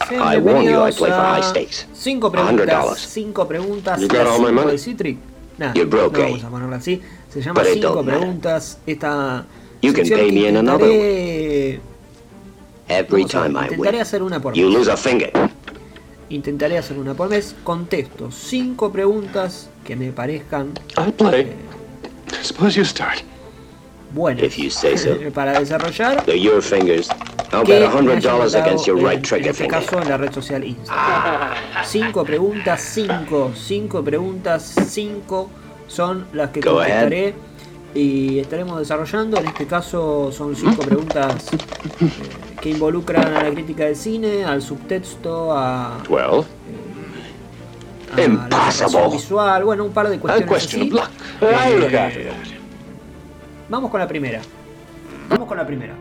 I warn you, I bienvenidos play for high a stakes. cinco A hundred preguntas, dollars. cinco preguntas, You got all my money? Citric. Nah, You're broke, no eh? vamos a ponerlo así. Se llama But it cinco preguntas. Esta You can pay me in another intentaré- Every time I intentaré win, hacer una por you mes. lose a finger. Intentaré hacer una por mes. Contesto cinco preguntas que me parezcan I'll play. Suppose you start. buenas If you say so. para desarrollar. They're your fingers. I'll que a me en- este caso en la red social Instagram. Cinco preguntas, cinco, cinco preguntas, cinco son las que Go contestaré y estaremos desarrollando. En este caso son cinco preguntas eh, que involucran a la crítica del cine, al subtexto, a, Well, a la Impossible. narración visual, bueno, un par de a cuestiones así. that. Vamos con la primera. Vamos con la primera.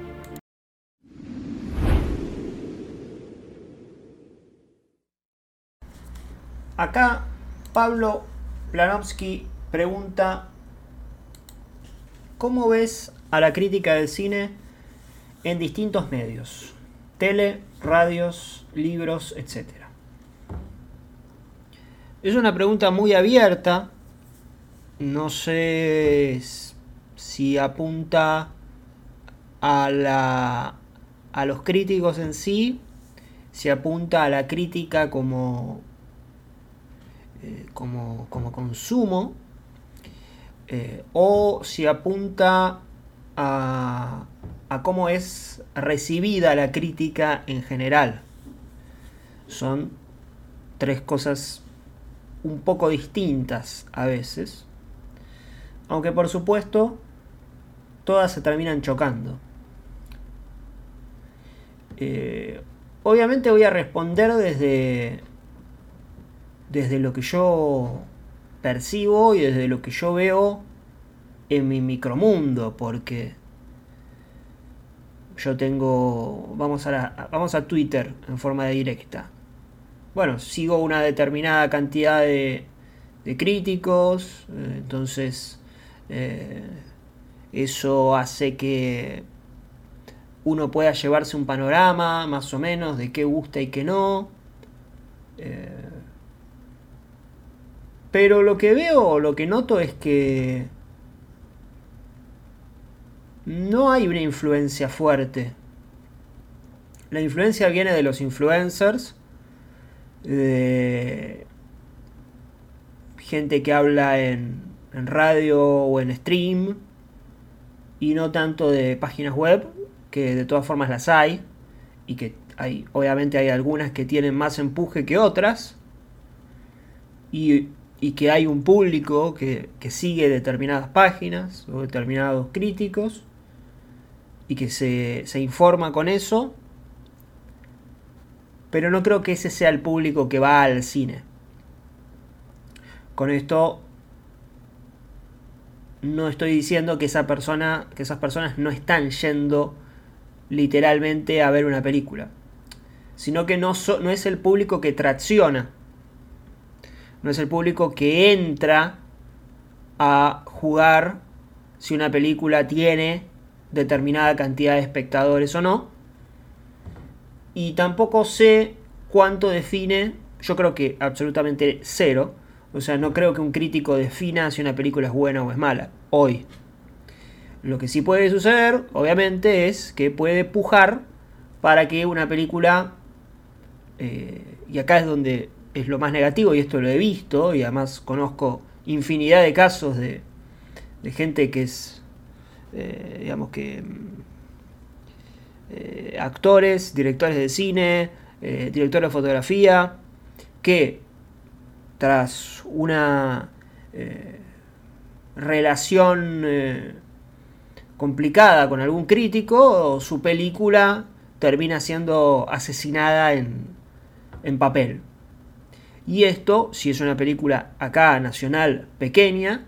Acá Pablo Planowski pregunta ¿Cómo ves a la crítica del cine en distintos medios? Tele, radios, libros, etcétera. Es una pregunta muy abierta. No sé si apunta a, la, a los críticos en sí, si apunta a la crítica como, eh, como, como consumo, eh, o si apunta a, a cómo es recibida la crítica en general. Son tres cosas un poco distintas a veces. Aunque por supuesto todas se terminan chocando. Eh, obviamente voy a responder desde, desde lo que yo percibo y desde lo que yo veo en mi micromundo, porque yo tengo, vamos a, la- vamos a Twitter en forma de directa. Bueno, sigo una determinada cantidad de, de críticos, eh, entonces eh, eso hace que uno pueda llevarse un panorama más o menos de qué gusta y qué no. Eh, pero lo que veo, lo que noto es que no hay una influencia fuerte. La influencia viene de los influencers, de gente que habla en, en radio o en stream, y no tanto de páginas web, que de todas formas las hay, y que hay, obviamente hay algunas que tienen más empuje que otras, y, y que hay un público que, que sigue determinadas páginas o determinados críticos, y que se, se informa con eso, pero no creo que ese sea el público que va al cine. Con esto no estoy diciendo que esa persona, que esas personas no están yendo literalmente a ver una película, sino que no, no es el público que tracciona, no es el público que entra a jugar si una película tiene determinada cantidad de espectadores o no. Y tampoco sé cuánto define, yo creo que absolutamente cero. O sea, no creo que un crítico defina si una película es buena o es mala, hoy. Lo que sí puede suceder, obviamente, es que puede pujar para que una película, eh, y acá es donde es lo más negativo, y esto lo he visto, y además conozco infinidad de casos de, de gente que es, eh, digamos que, eh, actores, directores de cine, eh, directores de fotografía, que tras una relación complicada con algún crítico, su película termina siendo asesinada en, en papel. Y esto, si es una película acá nacional pequeña,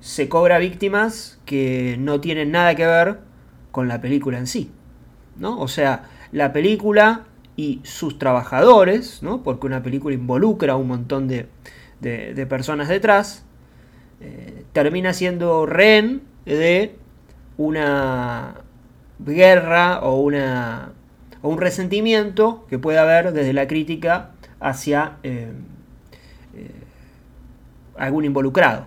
se cobra víctimas que no tienen nada que ver con la película en sí. ¿no? O sea, la película y sus trabajadores, ¿no? porque una película involucra a un montón de, de- personas detrás, eh, termina siendo rehén de una guerra o una, o un resentimiento que puede haber desde la crítica hacia eh, eh, algún involucrado.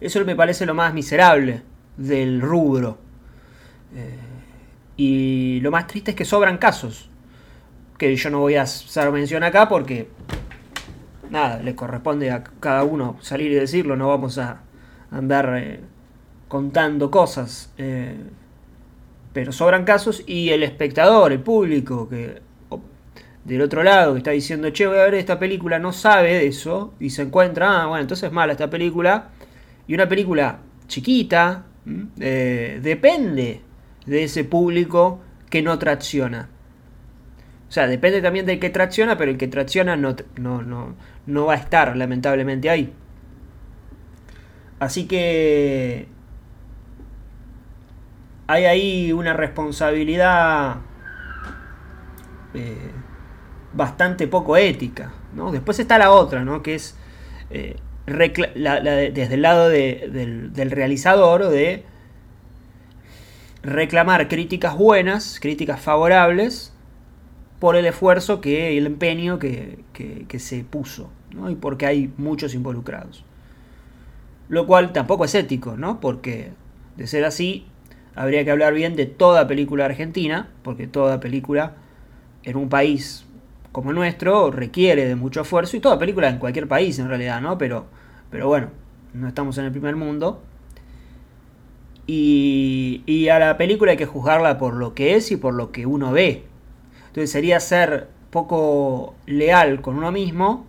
Eso me parece lo más miserable del rubro. Eh, y lo más triste es que sobran casos. Que yo no voy a hacer mención acá porque nada, le corresponde a cada uno salir y decirlo, no vamos a andar contando cosas. Pero sobran casos y el espectador, el público, que del otro lado que está diciendo, che, voy a ver esta película, no sabe de eso y se encuentra, ah, bueno, entonces es mala esta película. Y una película chiquita, eh, depende de ese público que no tracciona. O sea, depende también del que tracciona, pero el que tracciona no, no, no va a estar lamentablemente ahí. Así que hay ahí una responsabilidad eh, bastante poco ética. ¿no? Después está la otra, ¿no? que es eh, desde el lado del, realizador de reclamar críticas buenas, críticas favorables, por el esfuerzo que el empeño que, se puso, ¿no? y porque hay muchos involucrados. Lo cual tampoco es ético, ¿no? porque de ser así, habría que hablar bien de toda película argentina, porque toda película en un país como el nuestro requiere de mucho esfuerzo, y toda película en cualquier país en realidad, ¿no? Pero, pero bueno, no estamos en el primer mundo. Y, y a la película hay que juzgarla por lo que es y por lo que uno ve, entonces sería ser poco leal con uno mismo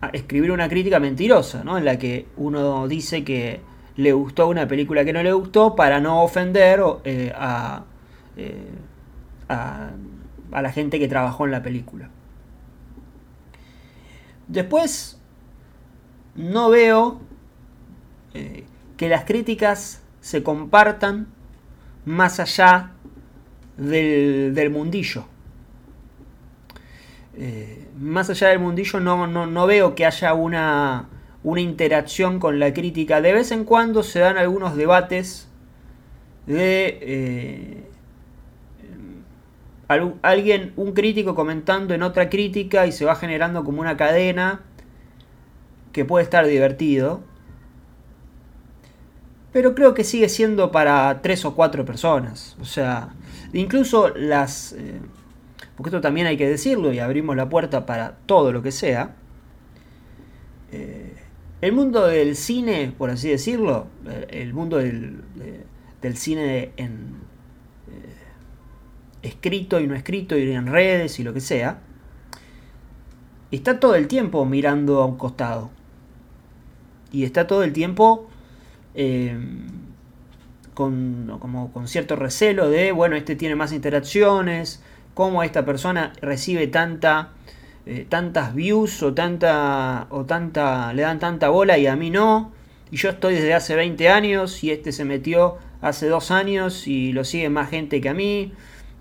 a escribir una crítica mentirosa, ¿no? En la que uno dice que le gustó una película que no le gustó para no ofender eh, a, eh, a, a la gente que trabajó en la película. Después, no veo eh, que las críticas se compartan más allá del, mundillo. Eh, más allá del mundillo no, no, veo que haya una, una, interacción con la crítica. De vez en cuando se dan algunos debates de eh, alguien, un crítico comentando en otra crítica y se va generando como una cadena que puede estar divertido. Pero creo que sigue siendo para tres o cuatro personas. O sea, incluso las... Eh, porque esto también hay que decirlo y abrimos la puerta para todo lo que sea. Eh, el mundo del cine, por así decirlo, eh, el mundo del, cine en escrito y no escrito y en redes y lo que sea, está todo el tiempo mirando a un costado. Y está todo el tiempo con, como, con cierto recelo de, bueno, este tiene más interacciones, cómo esta persona recibe eh, tantas views o tanta, o tanta, le dan tanta bola y a mí no. Y yo estoy desde hace 20 años y este se metió hace dos años y lo sigue más gente que a mí.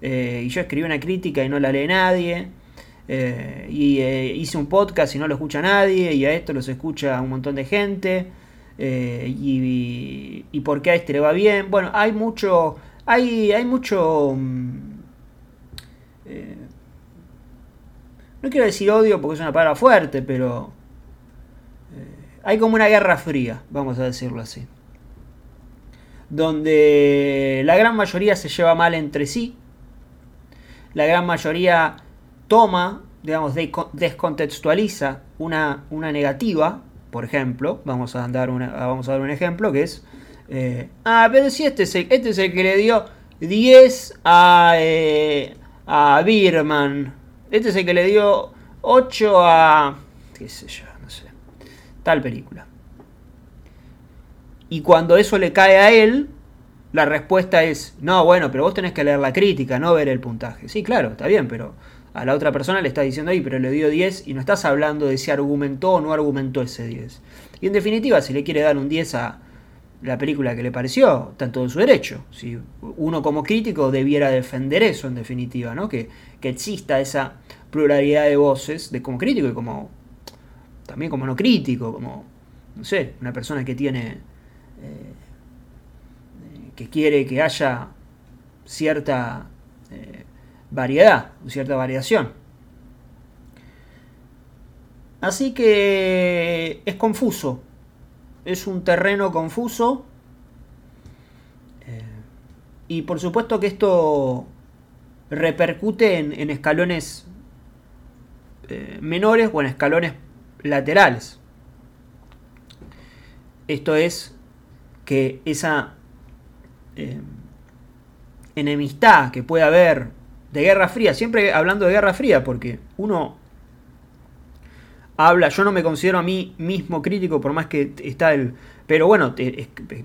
Eh, y yo escribí una crítica y no la lee nadie. Eh, y hice un podcast y no lo escucha nadie. Y a esto los escucha un montón de gente. y, y, por qué a este le va bien. Bueno, hay mucho. Hay, hay mucho. Mm, eh, no quiero decir odio porque es una palabra fuerte, pero eh, hay como una guerra fría, vamos a decirlo así. Donde la gran mayoría se lleva mal entre sí, la gran mayoría toma, digamos, descontextualiza una, una negativa, por ejemplo, vamos a, dar una, vamos a dar un ejemplo que es, eh, ah, pero si este es, el, este es el que le dio 10 a, a Birman. Este es el que le dio 8 a. qué sé yo, no sé. Tal película. Y cuando eso le cae a él, la respuesta es: No, bueno, pero vos tenés que leer la crítica, no ver el puntaje. Sí, claro, está bien, pero a la otra persona le está diciendo ahí, pero le dio 10 y no estás hablando de si argumentó o no argumentó ese 10. Y en definitiva, si le quiere dar un 10 a la película que le pareció, está en todo su derecho. Si uno como crítico debiera defender eso, en definitiva, ¿no? Que, exista esa pluralidad de voces, de como crítico y como también como no crítico, como, no sé, una persona que tiene, eh, que quiere que haya cierta eh, variedad, cierta variación. Así que es confuso, es un terreno confuso eh, y por supuesto que esto repercute en, escalones eh, menores o en escalones laterales. Esto es que esa eh, enemistad que puede haber de Guerra Fría, siempre hablando de Guerra Fría, porque uno habla, yo no me considero a mí mismo crítico, por más que está el... Pero bueno,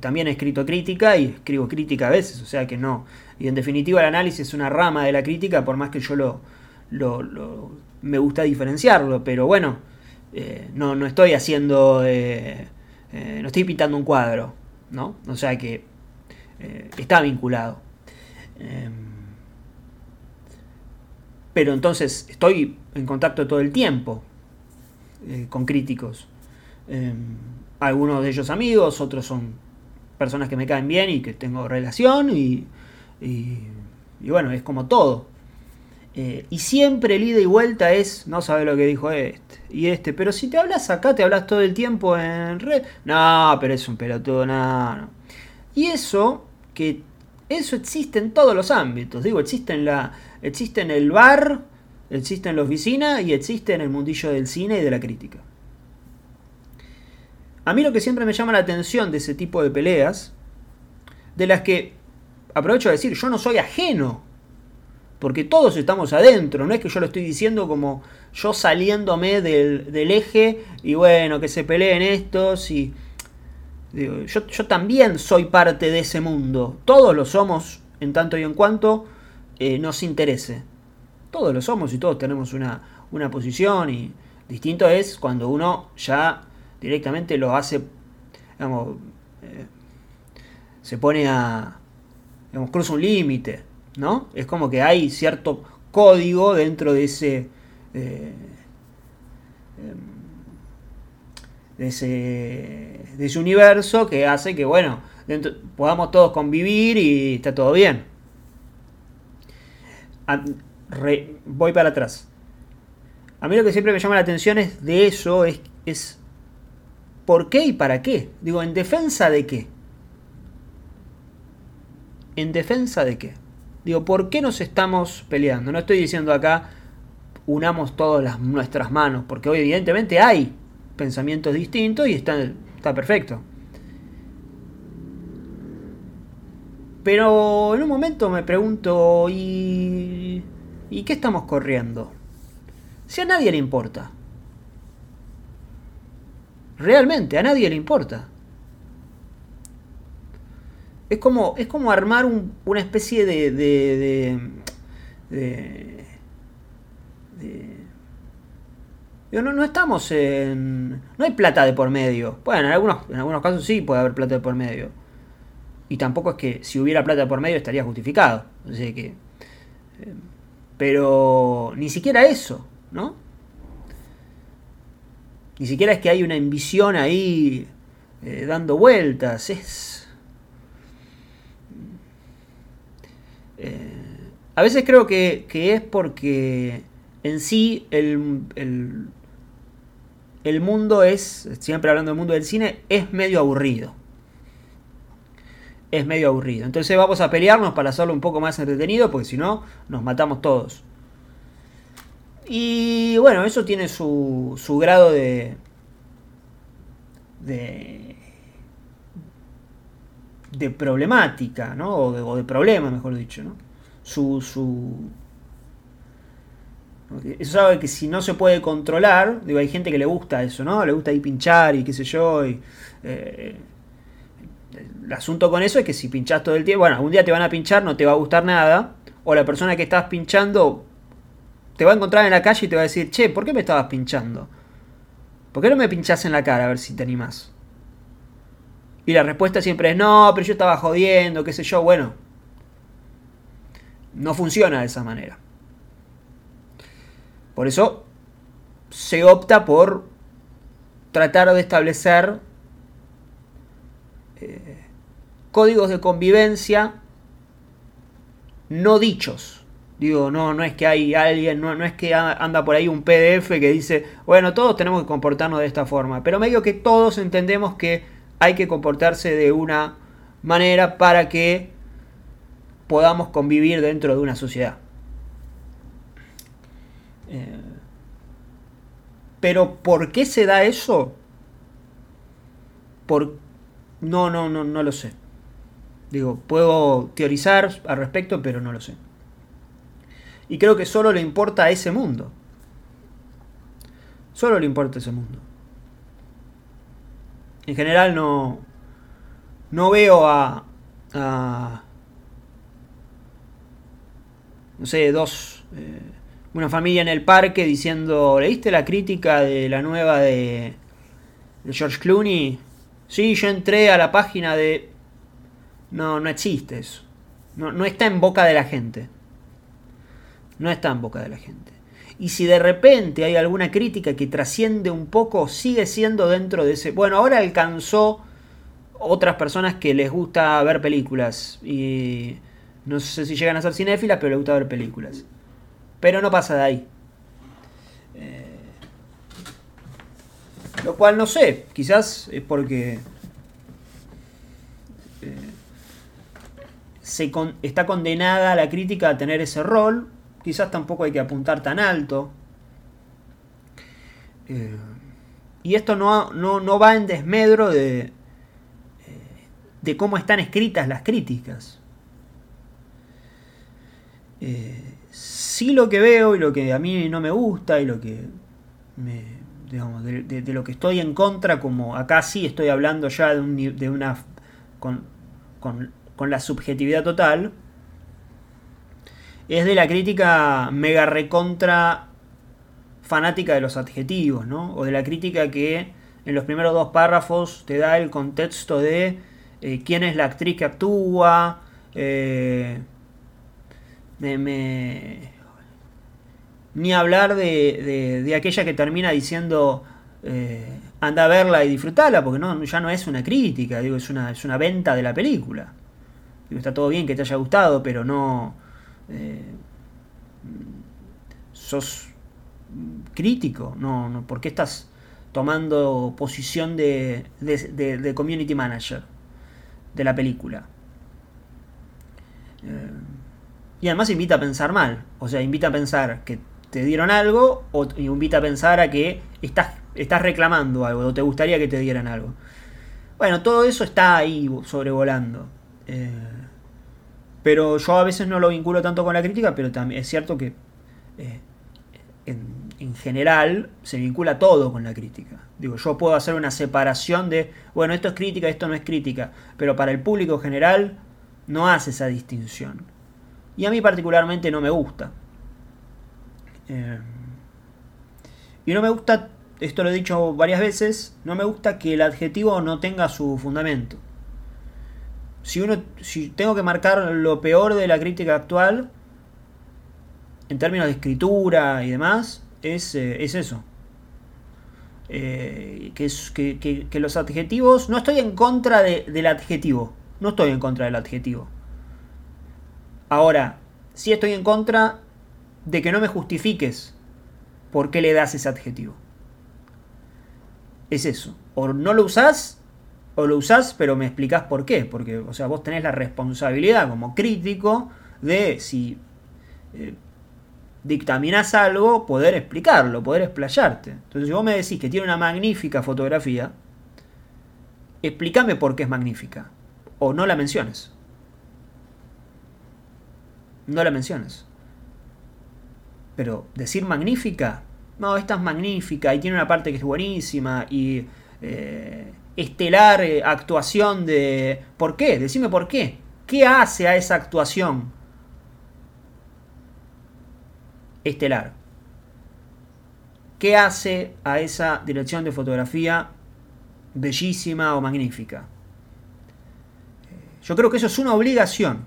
también he escrito crítica y escribo crítica a veces, o sea que no. Y en definitiva el análisis es una rama de la crítica, por más que yo lo, me gusta diferenciarlo, pero bueno, eh, no, no estoy haciendo... Eh, no estoy pintando un cuadro, ¿no? O sea que eh, está vinculado. Em, pero entonces estoy en contacto todo el tiempo eh, con críticos. Em, algunos de ellos amigos, otros son personas que me caen bien y que tengo relación y, y bueno, es como todo. Eh, y siempre el ida y vuelta es, no sabe lo que dijo este y este, pero si te hablas acá, te hablas todo el tiempo en red. No, pero es un pelotudo, no, no. Y eso, que eso existe en todos los ámbitos. Digo, existe en, la, existe en el bar, existe en la oficina y existe en el mundillo del cine y de la crítica. A mí lo que siempre me llama la atención de ese tipo de peleas, de las que aprovecho de decir, yo no soy ajeno porque todos estamos adentro, no es que yo lo estoy diciendo como yo saliéndome del, eje y bueno, que se peleen estos y... yo, también soy parte de ese mundo, todos lo somos en tanto y en cuanto eh, nos interese. Todos lo somos y todos tenemos una, posición y distinto es cuando uno ya directamente lo hace, digamos, eh, se pone a, digamos, cruza un límite. ¿no? Es como que hay cierto código dentro de ese, eh, de ese, de universo que hace que, bueno, podamos todos convivir y está todo bien. voy para atrás. A mí lo que siempre me llama la atención es de eso, es, es ¿por qué y para qué? Digo, ¿en defensa de qué? ¿En defensa de qué? Digo, ¿por qué nos estamos peleando? No estoy diciendo acá unamos todas las, nuestras manos, porque hoy evidentemente hay pensamientos distintos y está, está perfecto. Pero en un momento me pregunto, ¿y, ¿y qué estamos corriendo? Si a nadie le importa. Realmente, a nadie le importa. Es como, es como armar una especie de, de, de, no, no, estamos en... No hay plata de por medio. Bueno, en algunos, en algunos casos sí puede haber plata de por medio. Y tampoco es que si hubiera plata de por medio estaría justificado. que... Eh, pero ni siquiera eso, ¿no? Ni siquiera es que hay una ambición ahí eh, dando vueltas. Es Eh, a veces creo que, es porque en sí el, mundo es, siempre hablando del mundo del cine, es medio aburrido. Es medio aburrido. Entonces vamos a pelearnos para hacerlo un poco más entretenido, porque si no, nos matamos todos. Y bueno, eso tiene su, su grado de, de, de problemática, ¿no? O de, problema, mejor dicho, ¿no? Su, su... Eso sabe que si no se puede controlar, digo, hay gente que le gusta eso, ¿no? Le gusta ir pinchar y qué sé yo. Eh, el asunto con eso es que si pinchas todo el tiempo, bueno, algún día te van a pinchar, no te va a gustar nada, o la persona que estás pinchando te va a encontrar en la calle y te va a decir, che, ¿por qué me estabas pinchando? ¿Por qué no me pinchas en la cara a ver si te animás? Y la respuesta siempre es, no, pero yo estaba jodiendo, qué sé yo. Bueno, no funciona de esa manera. Por eso se opta por tratar de establecer eh, códigos de convivencia no dichos, Digo, no, no es que hay alguien, no, no es que anda por ahí un PDF que dice, bueno, todos tenemos que comportarnos de esta forma. Pero medio que todos entendemos que hay que comportarse de una manera para que podamos convivir dentro de una sociedad. Eh, pero ¿por qué se da eso? Por... No, no, no, no lo sé. Digo, puedo teorizar al respecto, pero no lo sé. Y creo que solo le importa a ese mundo. Solo le importa ese mundo. En general no, no veo a, no sé, dos, eh, una familia en el parque diciendo, ¿leíste la crítica de la nueva de, de George Clooney? Sí, yo entré a la página de... No, no existe eso. No, no está en boca de la gente. No está en boca de la gente. Y si de repente hay alguna crítica que trasciende un poco, sigue siendo dentro de ese... Bueno, ahora alcanzó otras personas que les gusta ver películas. Y no sé si llegan a ser cinéfilas, pero les gusta ver películas. Pero no pasa de ahí. Eh, lo cual no sé, quizás es porque eh, se está condenada la crítica a tener ese rol. Quizás tampoco hay que apuntar tan alto. Eh, y esto no, no, va en desmedro de, de cómo están escritas las críticas. Sí lo que veo y lo que a mí no me gusta y lo que me, digamos, de, lo que estoy en contra, como acá sí estoy hablando ya de, una con, con, con, la subjetividad total, es de la crítica mega recontra fanática de los adjetivos, ¿no? O de la crítica que en los primeros dos párrafos te da el contexto de eh, quién es la actriz que actúa, eh, ni hablar de, de, aquella que termina diciendo eh, anda a verla y disfrutarla, porque no, ya no es una crítica, digo, es una, es una venta de la película. Digo, está todo bien que te haya gustado, pero no. Eh, sos crítico, no, no, ¿por qué estás tomando posición de, de, de community manager de la película? Eh, y además invita a pensar mal, o sea, invita a pensar que te dieron algo o invita a pensar a que estás, estás reclamando algo o te gustaría que te dieran algo. Bueno, todo eso está ahí sobrevolando. Eh, pero yo a veces no lo vinculo tanto con la crítica, pero también es cierto que eh, en, en, general se vincula todo con la crítica. Digo, yo puedo hacer una separación de, bueno, esto es crítica, esto no es crítica, pero para el público general no hace esa distinción. Y a mí particularmente no me gusta. Eh, y no me gusta, esto lo he dicho varias veces, no me gusta que el adjetivo no tenga su fundamento. Si, uno, si tengo que marcar lo peor de la crítica actual, en términos de escritura y demás, es, eh, es eso. Eh, que, es, que, que, los adjetivos, no estoy en contra del adjetivo, no estoy en contra del adjetivo. Ahora, sí estoy en contra de que no me justifiques por qué le das ese adjetivo. Es eso. O no lo usás, o lo usás, pero me explicás por qué. Porque, o sea, vos tenés la responsabilidad como crítico de si eh, dictaminás algo, poder explicarlo, poder explayarte. Entonces, si vos me decís que tiene una magnífica fotografía, explícame por qué es magnífica. O no la menciones. No la menciones. Pero decir magnífica, no, esta es magnífica y tiene una parte que es buenísima y eh, estelar eh, actuación de... ¿Por qué? Decime por qué. ¿Qué hace a esa actuación estelar? ¿Qué hace a esa dirección de fotografía bellísima o magnífica? Yo creo que eso es una obligación.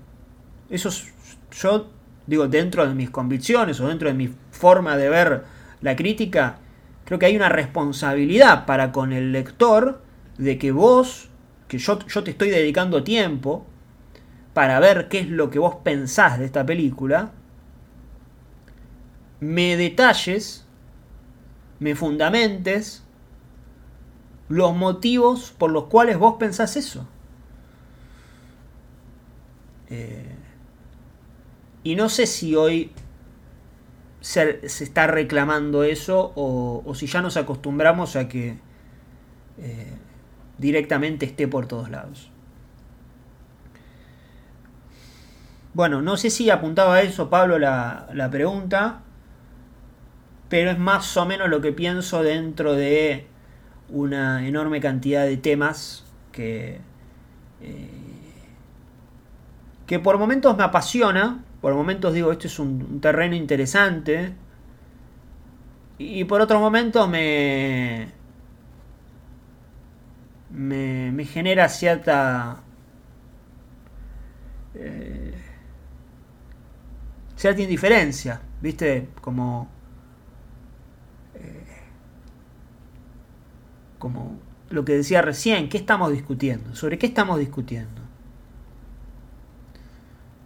Eso es, yo digo, dentro de mis convicciones o dentro de mi forma de ver la crítica, creo que hay una responsabilidad para con el lector de que vos, que yo, yo te estoy dedicando tiempo para ver qué es lo que vos pensás de esta película, me detalles, me fundamentes los motivos por los cuales vos pensás eso. Eh, y no sé si hoy se, está reclamando eso o, si ya nos acostumbramos a que eh, directamente esté por todos lados. Bueno, no sé si apuntaba a eso Pablo la, pregunta, pero es más o menos lo que pienso dentro de una enorme cantidad de temas que, eh, que por momentos me apasiona, por momentos digo, este es un, terreno interesante, y por otros momentos me, me, genera cierta... Eh, cierta indiferencia, ¿viste? Como... Eh, como lo que decía recién, ¿qué estamos discutiendo? ¿Sobre qué estamos discutiendo?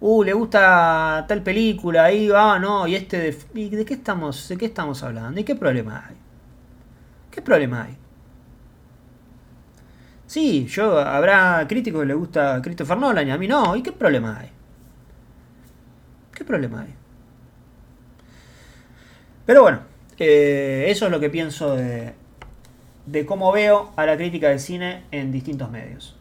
Uh, le gusta tal película, ahí va, no, y este de, de qué estamos, de qué estamos hablando? ¿Y qué problema hay? ¿Qué problema hay? Sí, yo habrá críticos que le gusta Christopher Nolan y a mí no, ¿y qué problema hay? ¿Qué problema hay? Pero bueno, eh, eso es lo que pienso de, de cómo veo a la crítica del cine en distintos medios.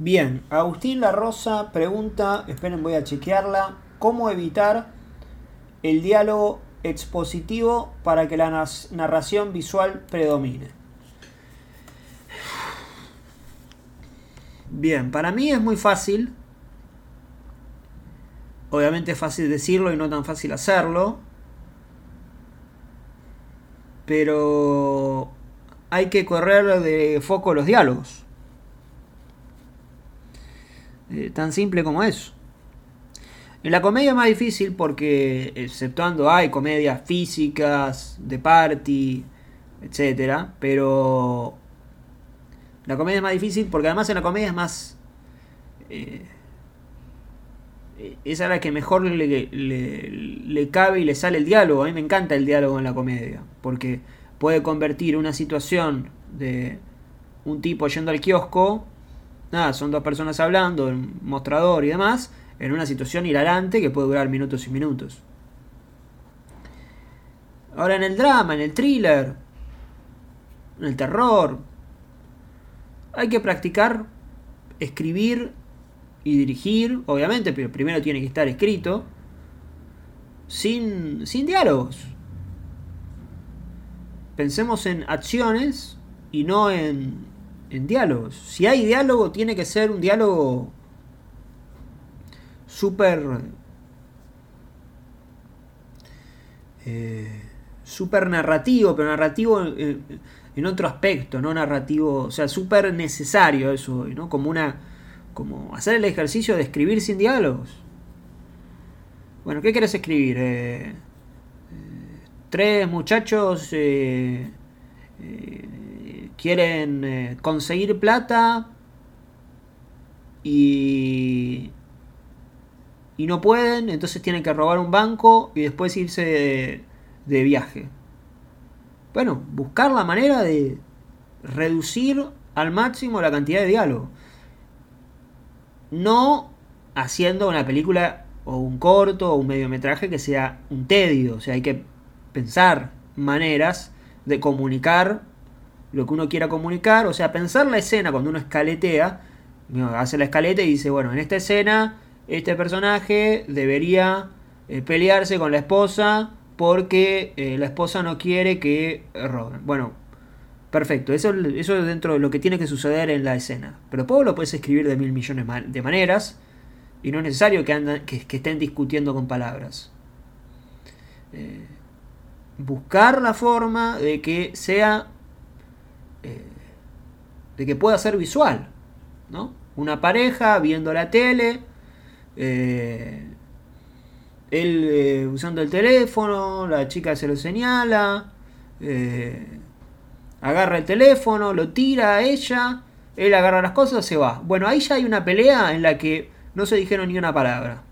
Bien, Agustín La Rosa pregunta, esperen voy a chequearla, ¿cómo evitar el diálogo expositivo para que la narración visual predomine? Bien, para mí es muy fácil. Obviamente es fácil decirlo y no tan fácil hacerlo. Pero hay que correr de foco los diálogos. Eh, tan simple como eso. En la comedia es más difícil porque, exceptuando hay comedias físicas, de party, etc. Pero la comedia es más difícil porque además en la comedia es más... Eh, esa es la que mejor le, le, cabe y le sale el diálogo. A mí me encanta el diálogo en la comedia. Porque puede convertir una situación de un tipo yendo al kiosco. Nada, son dos personas hablando, un mostrador y demás. En una situación hilarante que puede durar minutos y minutos. Ahora en el drama, en el thriller, en el terror, hay que practicar escribir y dirigir, obviamente, pero primero tiene que estar escrito, sin, sin diálogos. Pensemos en acciones y no en, en diálogos. Si hay diálogo, tiene que ser un diálogo súper... Eh, narrativo, pero narrativo... Eh, en otro aspecto, no narrativo, o sea, súper necesario eso, ¿no? Como una, como hacer el ejercicio de escribir sin diálogos. Bueno, ¿qué quieres escribir? Eh, eh, tres muchachos quieren conseguir plata y, y no pueden, entonces tienen que robar un banco y después irse de viaje. Bueno, buscar la manera de reducir al máximo la cantidad de diálogo. No haciendo una película o un corto o un mediometraje que sea un tedio. O sea, hay que pensar maneras de comunicar lo que uno quiera comunicar. O sea, pensar la escena cuando uno escaletea. Hace la escaleta y dice, bueno, en esta escena este personaje debería eh, pelearse con la esposa porque eh, la esposa no quiere que roben. Bueno, perfecto, eso, eso es dentro de lo que tiene que suceder en la escena. Pero todo lo puedes escribir de mil millones de maneras y no es necesario que, que, estén discutiendo con palabras. Eh, buscar la forma de que sea, eh, de que pueda ser visual, ¿no? Una pareja viendo la tele, él eh, usando el teléfono, la chica se lo señala, eh, agarra el teléfono, lo tira a ella, Él agarra las cosas, se va. Bueno, ahí ya hay una pelea en la que no se dijeron ni una palabra.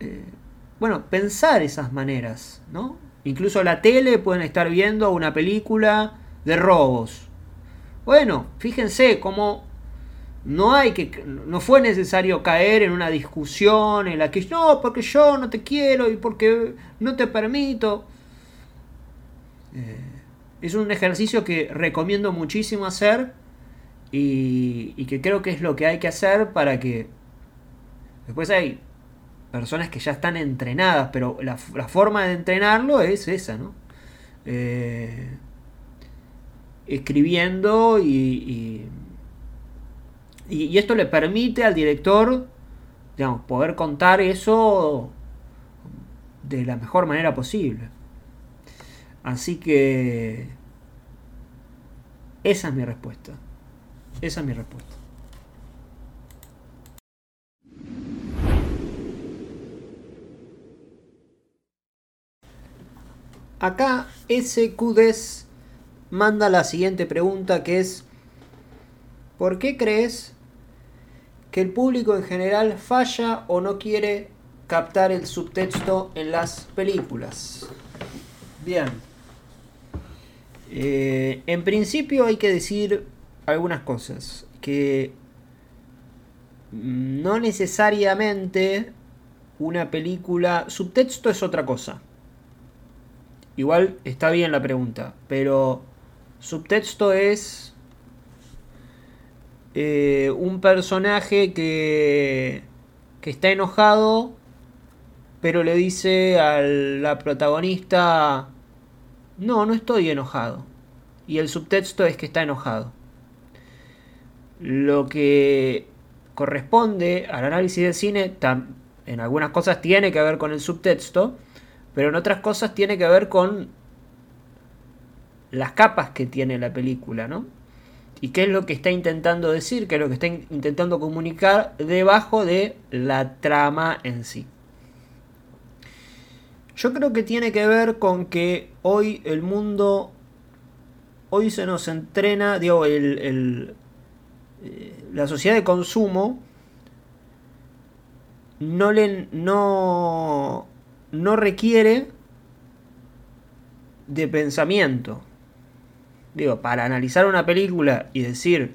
Eh, bueno, pensar esas maneras, ¿no? Incluso la tele pueden estar viendo una película de robos. Bueno, fíjense cómo no hay que no fue necesario caer en una discusión en la que no porque yo no te quiero y porque no te permito eh, es un ejercicio que recomiendo muchísimo hacer y, y, que creo que es lo que hay que hacer para que después hay personas que ya están entrenadas pero la, forma de entrenarlo es esa no eh, escribiendo y, y y, esto le permite al director, digamos, poder contar eso de la mejor manera posible. Así que esa es mi respuesta. Esa es mi respuesta. Acá SQDES manda la siguiente pregunta que es ¿Por qué crees que el público en general falla o no quiere captar el subtexto en las películas. Bien. Eh, en principio hay que decir algunas cosas. Que no necesariamente una película... Subtexto es otra cosa. Igual está bien la pregunta, pero subtexto es eh, un personaje que, que está enojado, pero le dice a la protagonista, no, no estoy enojado. Y el subtexto es que está enojado. Lo que corresponde al análisis del cine, en algunas cosas tiene que ver con el subtexto, pero en otras cosas tiene que ver con las capas que tiene la película, ¿no? y qué es lo que está intentando decir, qué es lo que está intentando comunicar debajo de la trama en sí. Yo creo que tiene que ver con que hoy el mundo, hoy se nos entrena, digo, el, eh, la sociedad de consumo no, le, no, no requiere de pensamiento digo, para analizar una película y decir,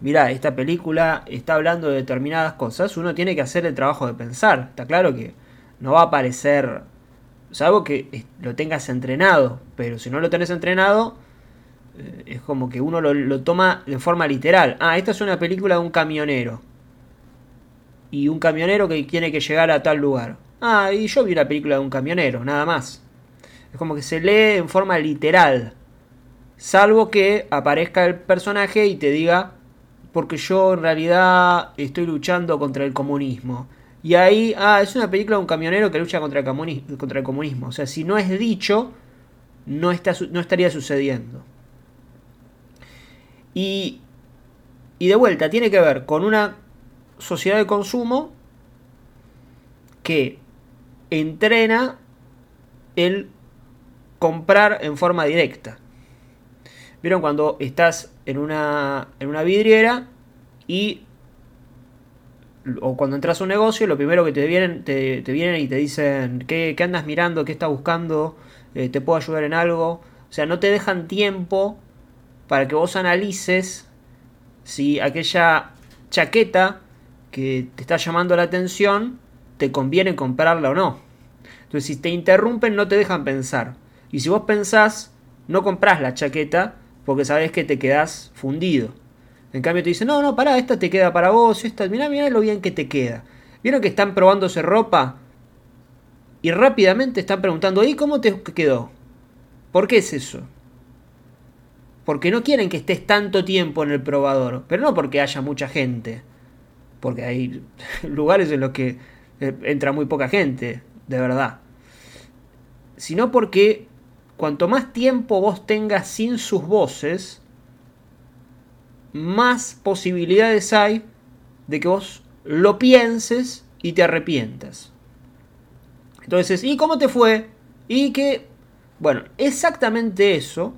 mira, esta película está hablando de determinadas cosas, uno tiene que hacer el trabajo de pensar. Está claro que no va a aparecer, salvo que lo tengas entrenado, pero si no lo tenés entrenado, eh, es como que uno lo, lo toma de forma literal. Ah, esta es una película de un camionero. Y un camionero que tiene que llegar a tal lugar. Ah, y yo vi la película de un camionero, nada más. Es como que se lee en forma literal. Salvo que aparezca el personaje y te diga, porque yo en realidad estoy luchando contra el comunismo. Y ahí, ah, es una película de un camionero que lucha contra el, comunismo, contra el comunismo. O sea, si no es dicho, no, está, no estaría sucediendo. Y, y de vuelta, tiene que ver con una sociedad de consumo que entrena el comprar en forma directa. ¿Vieron cuando estás en una, en una vidriera y o cuando entras a un negocio, lo primero que te vienen, te, vienen y te dicen, ¿qué, andas mirando? ¿Qué estás buscando? Eh, ¿Te puedo ayudar en algo? O sea, no te dejan tiempo para que vos analices si aquella chaqueta que te está llamando la atención te conviene comprarla o no. Entonces, si te interrumpen, no te dejan pensar. Y si vos pensás, no compras la chaqueta porque sabes que te quedas fundido. En cambio te dicen, no, no, pará, esta te queda para vos, esta, mirá, mirá lo bien que te queda. ¿Vieron que están probándose ropa? Y rápidamente están preguntando, ¿y cómo te quedó? ¿Por qué es eso? Porque no quieren que estés tanto tiempo en el probador, pero no porque haya mucha gente. Porque hay lugares en los que eh, entra muy poca gente, de verdad. Sino porque cuanto más tiempo vos tengas sin sus voces, más posibilidades hay de que vos lo pienses y te arrepientas. Entonces, ¿y cómo te fue? Y que, bueno, exactamente eso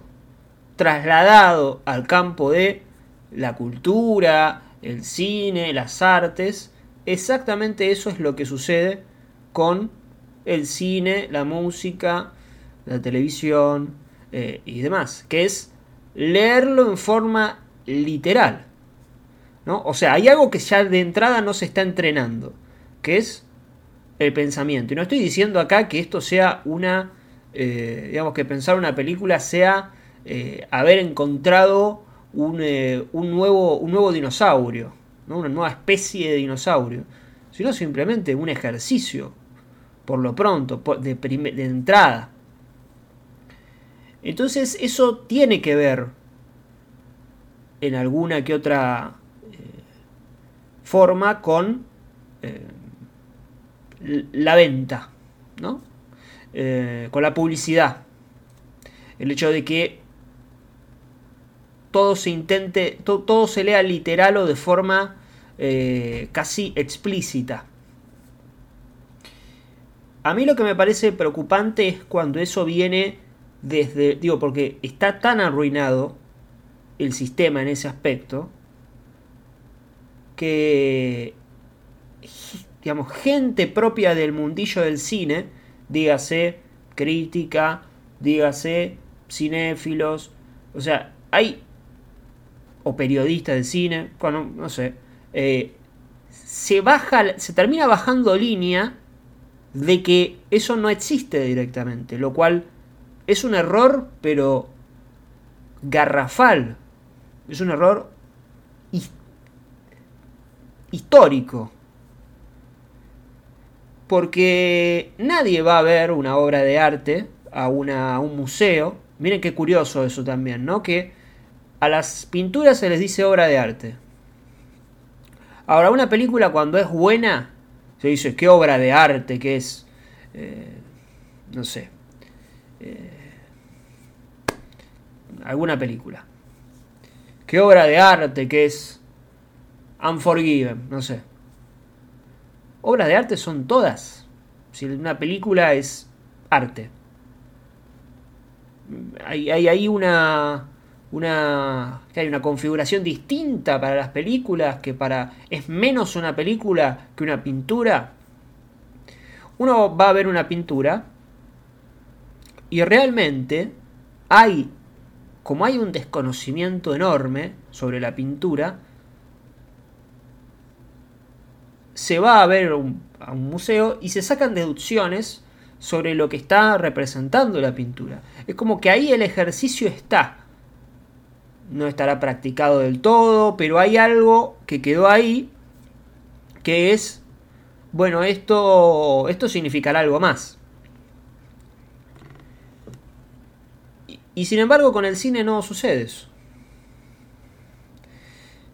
trasladado al campo de la cultura, el cine, las artes, exactamente eso es lo que sucede con el cine, la música, la televisión eh, y demás, que es leerlo en forma literal. ¿no? O sea, hay algo que ya de entrada no se está entrenando, que es el pensamiento. Y no estoy diciendo acá que esto sea una, eh, digamos que pensar una película sea eh, haber encontrado un, un, nuevo, un nuevo dinosaurio, ¿no? una nueva especie de dinosaurio, sino simplemente un ejercicio, por lo pronto, de, de entrada. Entonces eso tiene que ver en alguna que otra eh, forma con eh, la venta, ¿no? Eh, con la publicidad. El hecho de que todo se intente, todo se lea literal o de forma casi explícita. A mí lo que me parece preocupante es cuando eso viene desde, digo, porque está tan arruinado el sistema en ese aspecto que, digamos, gente propia del mundillo del cine, dígase crítica, dígase cinéfilos, o sea, hay, o periodistas de cine, bueno, no sé, eh, se baja, se termina bajando línea de que eso no existe directamente, lo cual es un error, pero garrafal. Es un error histórico. Porque nadie va a ver una obra de arte a, una, a un museo. Miren qué curioso eso también, ¿no? Que a las pinturas se les dice obra de arte. Ahora, una película cuando es buena, se dice, ¿qué obra de arte que es? Eh, no sé. Eh, alguna película. ¿Qué obra de arte que es Unforgiven? No sé. Obras de arte son todas. Si una película es arte. Hay, hay, una, una, hay una configuración distinta para las películas que para... Es menos una película que una pintura. Uno va a ver una pintura y realmente hay como hay un desconocimiento enorme sobre la pintura, se va a ver a un museo y se sacan deducciones sobre lo que está representando la pintura. Es como que ahí el ejercicio está. No estará practicado del todo, pero hay algo que quedó ahí que es, bueno, esto, esto significará algo más. Y sin embargo con el cine no sucede eso.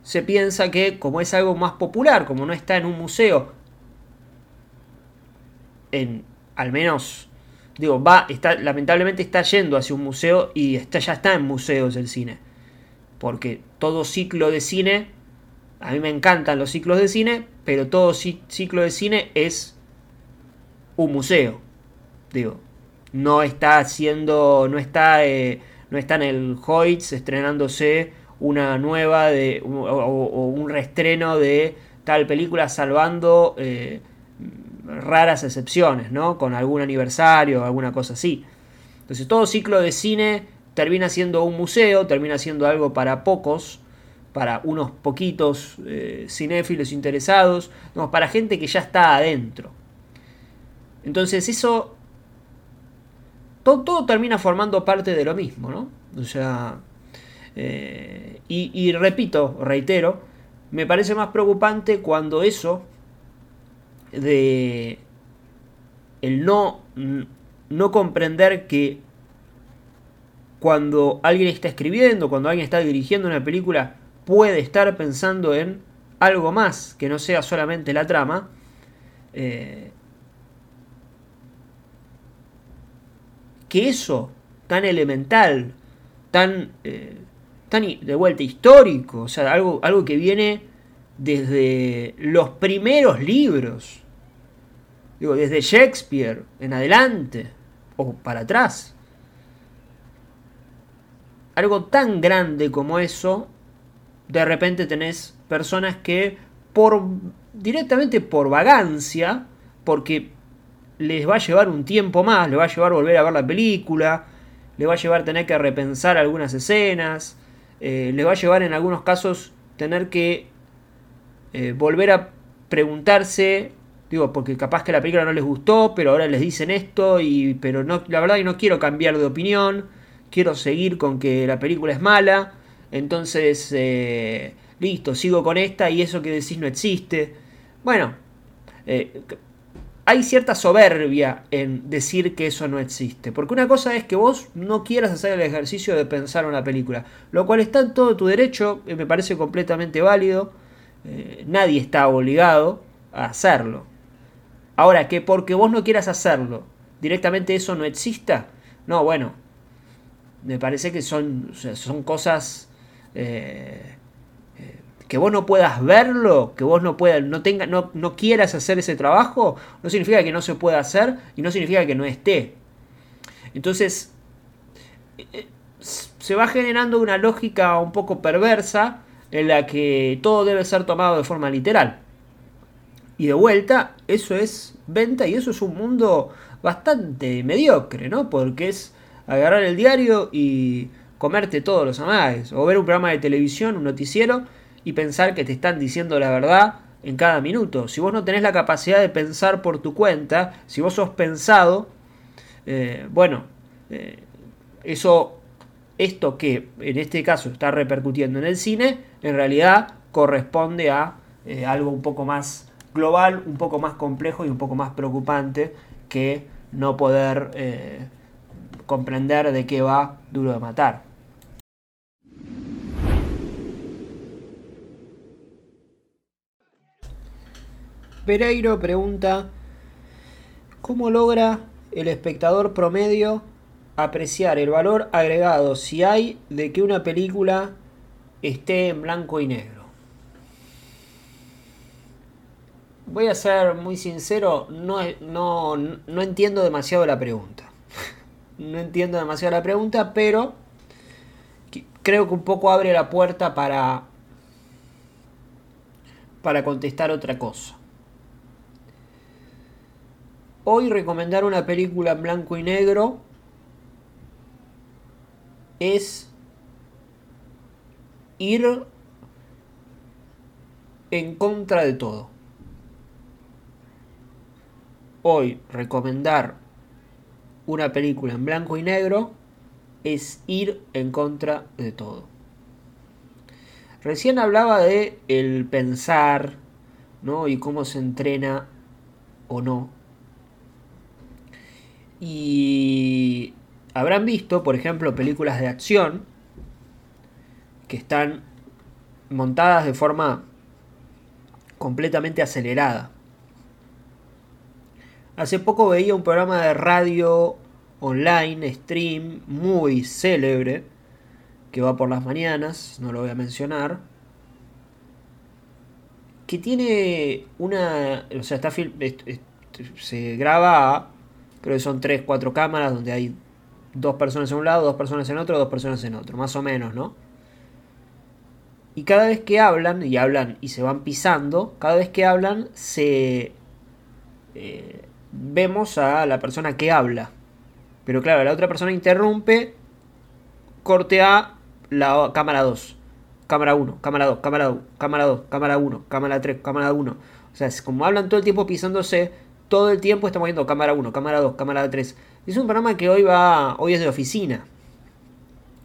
Se piensa que como es algo más popular, como no está en un museo, en al menos digo, va, está, lamentablemente está yendo hacia un museo y está, ya está en museos el cine. Porque todo ciclo de cine, a mí me encantan los ciclos de cine, pero todo ciclo de cine es un museo. Digo, no está haciendo, no está, eh, no está en el Hoyts estrenándose una nueva de, o, un reestreno de tal película salvando eh, raras excepciones, ¿no? Con algún aniversario o alguna cosa así. Entonces todo ciclo de cine termina siendo un museo, termina siendo algo para pocos, para unos poquitos eh, cinéfilos interesados, no, para gente que ya está adentro. Entonces eso todo, termina formando parte de lo mismo, ¿no? O sea, eh, y, repito, reitero, me parece más preocupante cuando eso de el no, no comprender que cuando alguien está escribiendo, cuando alguien está dirigiendo una película, puede estar pensando en algo más que no sea solamente la trama, eh, que eso tan elemental, tan, eh, tan de vuelta histórico, o sea, algo, algo que viene desde los primeros libros, digo, desde Shakespeare en adelante, o para atrás. Algo tan grande como eso, de repente tenés personas que por directamente por vagancia, porque les va a llevar un tiempo más, les va a llevar volver a ver la película, les va a llevar tener que repensar algunas escenas, eh, les va a llevar en algunos casos tener que eh, volver a preguntarse, digo, porque capaz que la película no les gustó, pero ahora les dicen esto, y, pero no, la verdad que no quiero cambiar de opinión, quiero seguir con que la película es mala, entonces, eh, listo, sigo con esta y eso que decís no existe. Bueno, eh, hay cierta soberbia en decir que eso no existe. Porque una cosa es que vos no quieras hacer el ejercicio de pensar una película, lo cual está en todo tu derecho, y me parece completamente válido. Eh, nadie está obligado a hacerlo. Ahora, que porque vos no quieras hacerlo, directamente eso no exista, no, bueno, me parece que son, son cosas eh, eh, que vos no puedas verlo, que vos no puedas, no tenga, no, no quieras hacer ese trabajo, no significa que no se pueda hacer y no significa que no esté. Entonces, se va generando una lógica un poco perversa en la que todo debe ser tomado de forma literal. Y de vuelta, eso es venta y eso es un mundo bastante mediocre, ¿no? Porque es agarrar el diario y comerte todos los amagues. O ver un programa de televisión, un noticiero, y pensar que te están diciendo la verdad en cada minuto. Si vos no tenés la capacidad de pensar por tu cuenta, si vos sos pensado, eh, bueno, eh, eso esto que en este caso está repercutiendo en el cine, en realidad corresponde a eh, algo un poco más global, un poco más complejo y un poco más preocupante que no poder comprender de qué va Duro de Matar. Pereiro pregunta, ¿cómo logra el espectador promedio apreciar el valor agregado si hay de que una película esté en blanco y negro. Voy a ser muy sincero, no, no, no entiendo demasiado la pregunta. No entiendo demasiado la pregunta, pero creo que un poco abre la puerta para, para contestar otra cosa. Hoy recomendar una película en blanco y negro es ir en contra de todo. Hoy recomendar una película en blanco y negro es ir en contra de todo. Recién hablaba de el pensar, ¿no? Y cómo se entrena o no. Y habrán visto, por ejemplo, películas de acción que están montadas de forma completamente acelerada. Hace poco veía un programa de radio online, stream, muy célebre, que va por las mañanas, no lo voy a mencionar, que tiene una, o sea, está se graba, creo que son 3, 4 cámaras donde hay dos personas en un lado, dos personas en otro, dos personas en otro, más o menos, ¿no? Y cada vez que hablan, y hablan y se van pisando, cada vez que hablan se... Eh, vemos a la persona que habla. Pero claro, la otra persona interrumpe, corte a la cámara 2, cámara 1, cámara 2, cámara 2, cámara 2, cámara 1, cámara 3, cámara 1. O sea, como hablan todo el tiempo pisándose, todo el tiempo estamos viendo cámara 1, cámara 2, cámara 3. Es un programa que hoy va. Hoy es de oficina.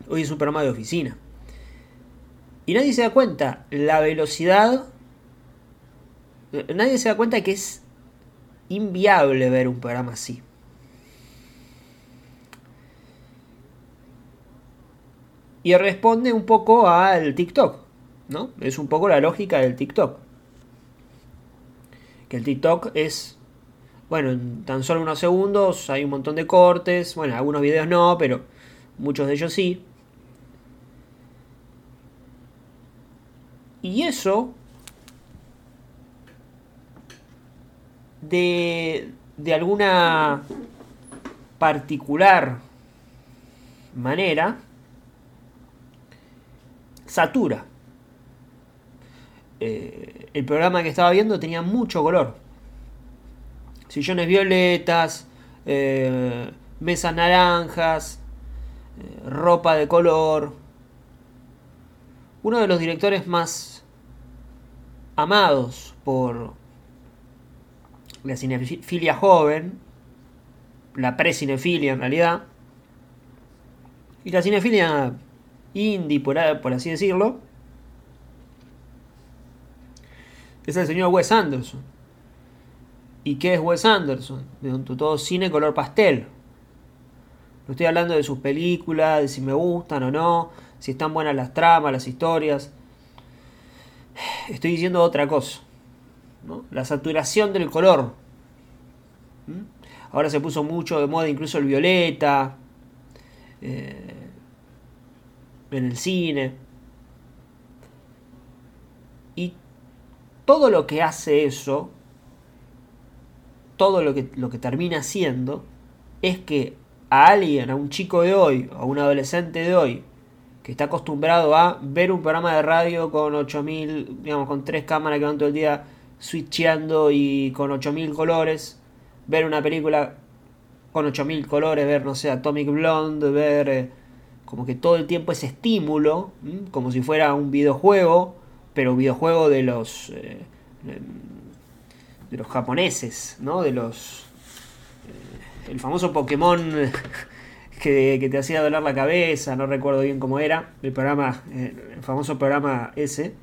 Hoy es un programa de oficina. Y nadie se da cuenta. La velocidad. Nadie se da cuenta que es inviable ver un programa así. Y responde un poco al TikTok. ¿No? Es un poco la lógica del TikTok. Que el TikTok es bueno, en tan solo unos segundos hay un montón de cortes. Bueno, algunos videos no, pero muchos de ellos sí. Y eso de, de alguna particular manera satura. Eh, el programa que estaba viendo tenía mucho color. Sillones violetas, eh, mesas naranjas, eh, ropa de color. Uno de los directores más amados por la cinefilia joven, la pre-cinefilia en realidad, y la cinefilia indie, por, así decirlo, es el señor Wes Anderson. ¿Y qué es Wes Anderson? De todo cine color pastel. No estoy hablando de sus películas, de si me gustan o no, si están buenas las tramas, las historias. Estoy diciendo otra cosa. La saturación del color. ¿Mm? Ahora se puso mucho de moda incluso el violeta. Eh, en el cine. Y todo lo que hace eso, todo lo que, lo que termina haciendo, es que a alguien, a un chico de hoy, a un adolescente de hoy, que está acostumbrado a ver un programa de radio con 8000, digamos, con tres cámaras que van todo el día switcheando y con 8000 colores, ver una película con 8000 colores, ver, no sé, Atomic Blonde, ver eh, como que todo el tiempo ese estímulo, como si fuera un videojuego, pero videojuego de los eh, de los japoneses, ¿no? De los eh, el famoso Pokémon que, te hacía doler la cabeza, no recuerdo bien cómo era, el programa, eh, el famoso programa ese.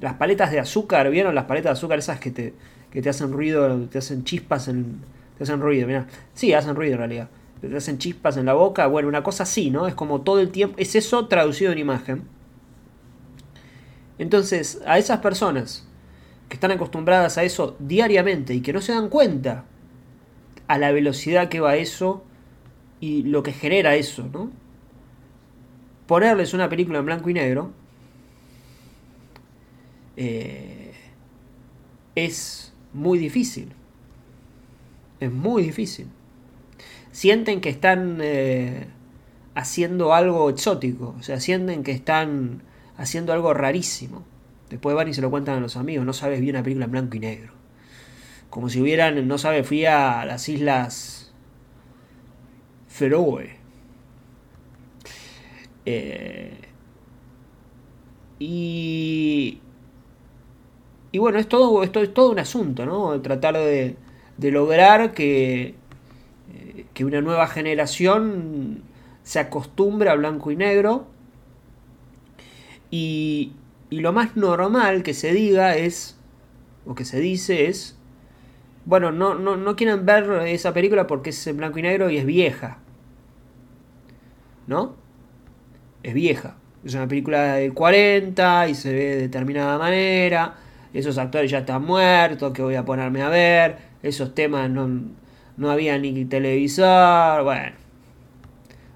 las paletas de azúcar, ¿vieron las paletas de azúcar esas que te, que te hacen ruido, te hacen chispas en, hacen ruido, mira. Sí, hacen ruido en realidad te hacen chispas en la boca, bueno, una cosa así, ¿no? Es como todo el tiempo, es eso traducido en imagen. Entonces, a esas personas que están acostumbradas a eso diariamente y que no se dan cuenta a la velocidad que va eso y lo que genera eso, ¿no? Ponerles una película en blanco y negro eh, es muy difícil. Es muy difícil sienten que están eh, haciendo algo exótico, o sea, sienten que están haciendo algo rarísimo. Después van y se lo cuentan a los amigos, no sabes, bien una película en blanco y negro. Como si hubieran, no sabes, fui a las islas Feroe. Eh, y, y bueno, es todo, es todo un asunto, ¿no? Tratar de, de lograr que que una nueva generación se acostumbre a blanco y negro. Y, y lo más normal que se diga es, o que se dice es, bueno, no, no, no quieren ver esa película porque es en blanco y negro y es vieja. ¿No? Es vieja. Es una película del 40 y se ve de determinada manera. Esos actores ya están muertos, que voy a ponerme a ver. Esos temas no, no había ni televisor, bueno,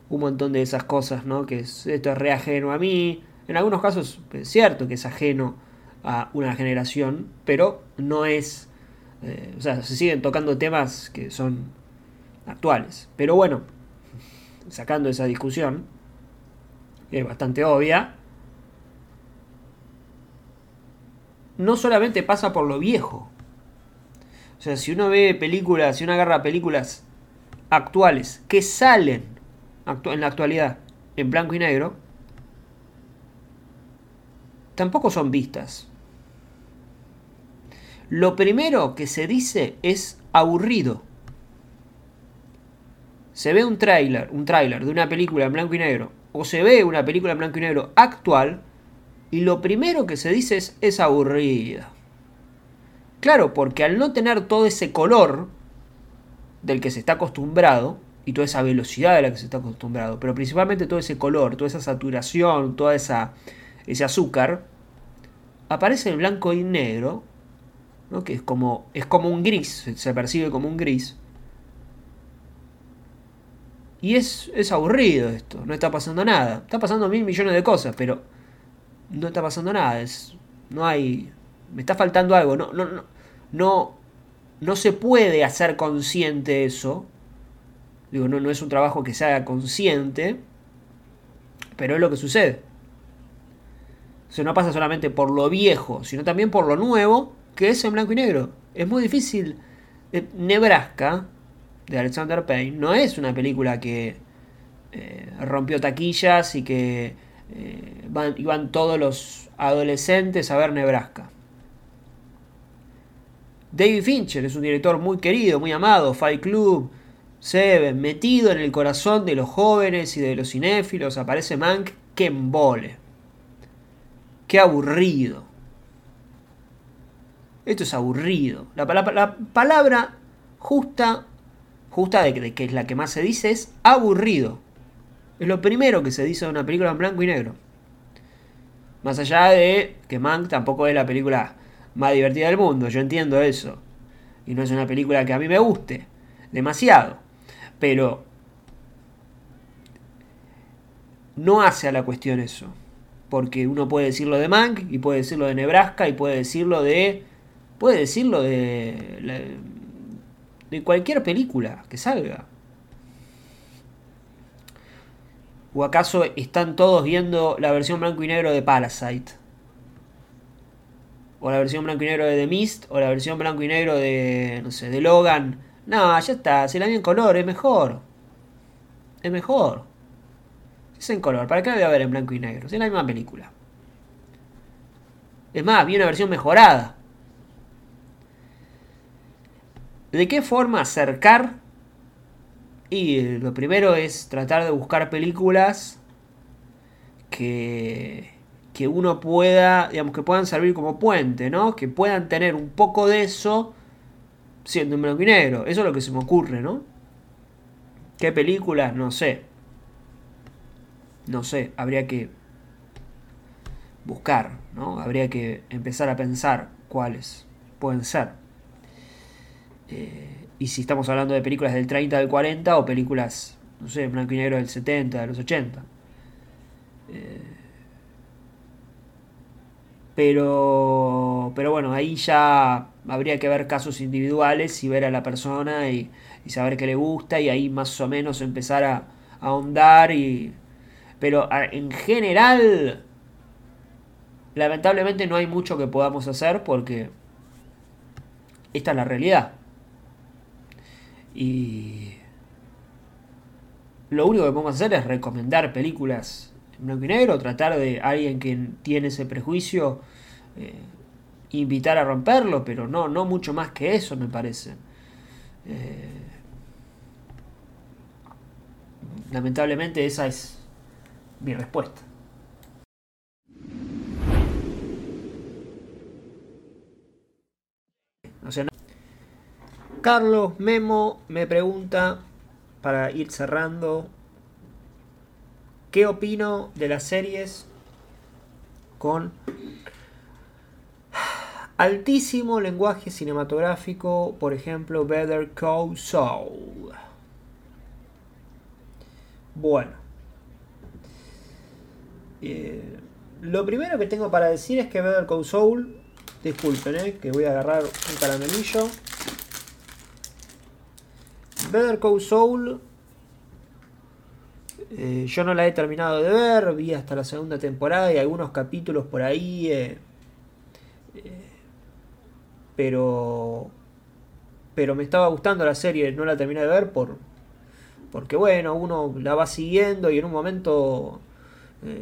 un montón de esas cosas, ¿no? Que esto es re ajeno a mí. En algunos casos es cierto que es ajeno a una generación, pero no es, eh, o sea, se siguen tocando temas que son actuales. Pero bueno, sacando esa discusión, que es bastante obvia, no solamente pasa por lo viejo, o sea, si uno ve películas, si uno agarra películas actuales que salen en la actualidad en blanco y negro, tampoco son vistas. Lo primero que se dice es aburrido. Se ve un tráiler, un tráiler de una película en blanco y negro, o se ve una película en blanco y negro actual, y lo primero que se dice es, es aburrida. Claro, porque al no tener todo ese color del que se está acostumbrado, y toda esa velocidad de la que se está acostumbrado, pero principalmente todo ese color, toda esa saturación, toda esa ese azúcar, aparece el blanco y negro, ¿no? que es como, es como un gris, se percibe como un gris. Y es, es aburrido esto, no está pasando nada. Está pasando mil millones de cosas, pero no está pasando nada. Es, no hay, me está faltando algo, no, no, no, no, se puede hacer consciente eso. Digo, no, no es un trabajo que se haga consciente, Pero es lo que sucede. O no pasa solamente por lo viejo, sino también por lo nuevo, que es en blanco y negro. Es muy difícil. Eh, Nebraska, de Alexander Payne, no es una película que eh, rompió taquillas y que eh, van, iban todos los adolescentes a ver Nebraska. David Fincher es un director muy querido, muy amado, Fight Club, Seven, metido en el corazón de los jóvenes y de los cinéfilos, aparece Mank, que embole. Qué aburrido. Esto es aburrido. La, la- la palabra justa, justa de, de que es la que más se dice, es aburrido. Es lo primero que se dice de una película en blanco y negro. Más allá de que Mank tampoco es la película más divertida del mundo, yo entiendo eso. Y no es una película que a mí me guste demasiado. Pero no hace a la cuestión eso. Porque uno puede decirlo de Mank y puede decirlo de Nebraska y puede decirlo de. Puede decirlo de. de cualquier película que salga. ¿O acaso están todos viendo la versión blanco y negro de Parasite? O la versión blanco y negro de The Mist, o la versión blanco y negro de, no sé, de Logan. No, ya está, si la vi en color, es mejor. Es mejor. Es en color, ¿para qué la voy a ver en blanco y negro? Es la misma película. Es más, vi una versión mejorada. ¿De qué forma acercar? Y lo primero es tratar de buscar películas que, que uno pueda, digamos, que puedan servir como puente, ¿no? Que puedan tener un poco de eso siendo en blanco y negro. Eso es lo que se me ocurre, ¿no? ¿Qué películas? No sé. No sé, habría que buscar, ¿no? Habría que empezar a pensar cuáles pueden ser. Eh, y si estamos hablando de películas del 30, del 40 o películas, no sé, blanco y negro del 70, de los 80. Eh, pero, pero bueno, ahí ya habría que ver casos individuales y ver a la persona y, saber qué le gusta y ahí más o menos empezar a, a ahondar y... Pero en general, lamentablemente no hay mucho que podamos hacer porque esta es la realidad. Y lo único que podemos hacer es recomendar películas en blanco y negro, tratar de alguien que tiene ese prejuicio, eh, invitar a romperlo, pero no, no mucho más que eso me parece. Eh, lamentablemente esa es mi respuesta. Carlos Memo me pregunta, para ir cerrando, ¿qué opino de las series con altísimo lenguaje cinematográfico? Por ejemplo, Better Call Saul. Bueno. Eh, lo primero que tengo para decir es que Better Call Saul, disculpen, eh, que voy a agarrar un caramelillo. Better Call Saul, eh, yo no la he terminado de ver, vi hasta la segunda temporada y algunos capítulos por ahí, eh, eh, pero pero me estaba gustando la serie, no la terminé de ver por porque bueno, uno la va siguiendo y en un momento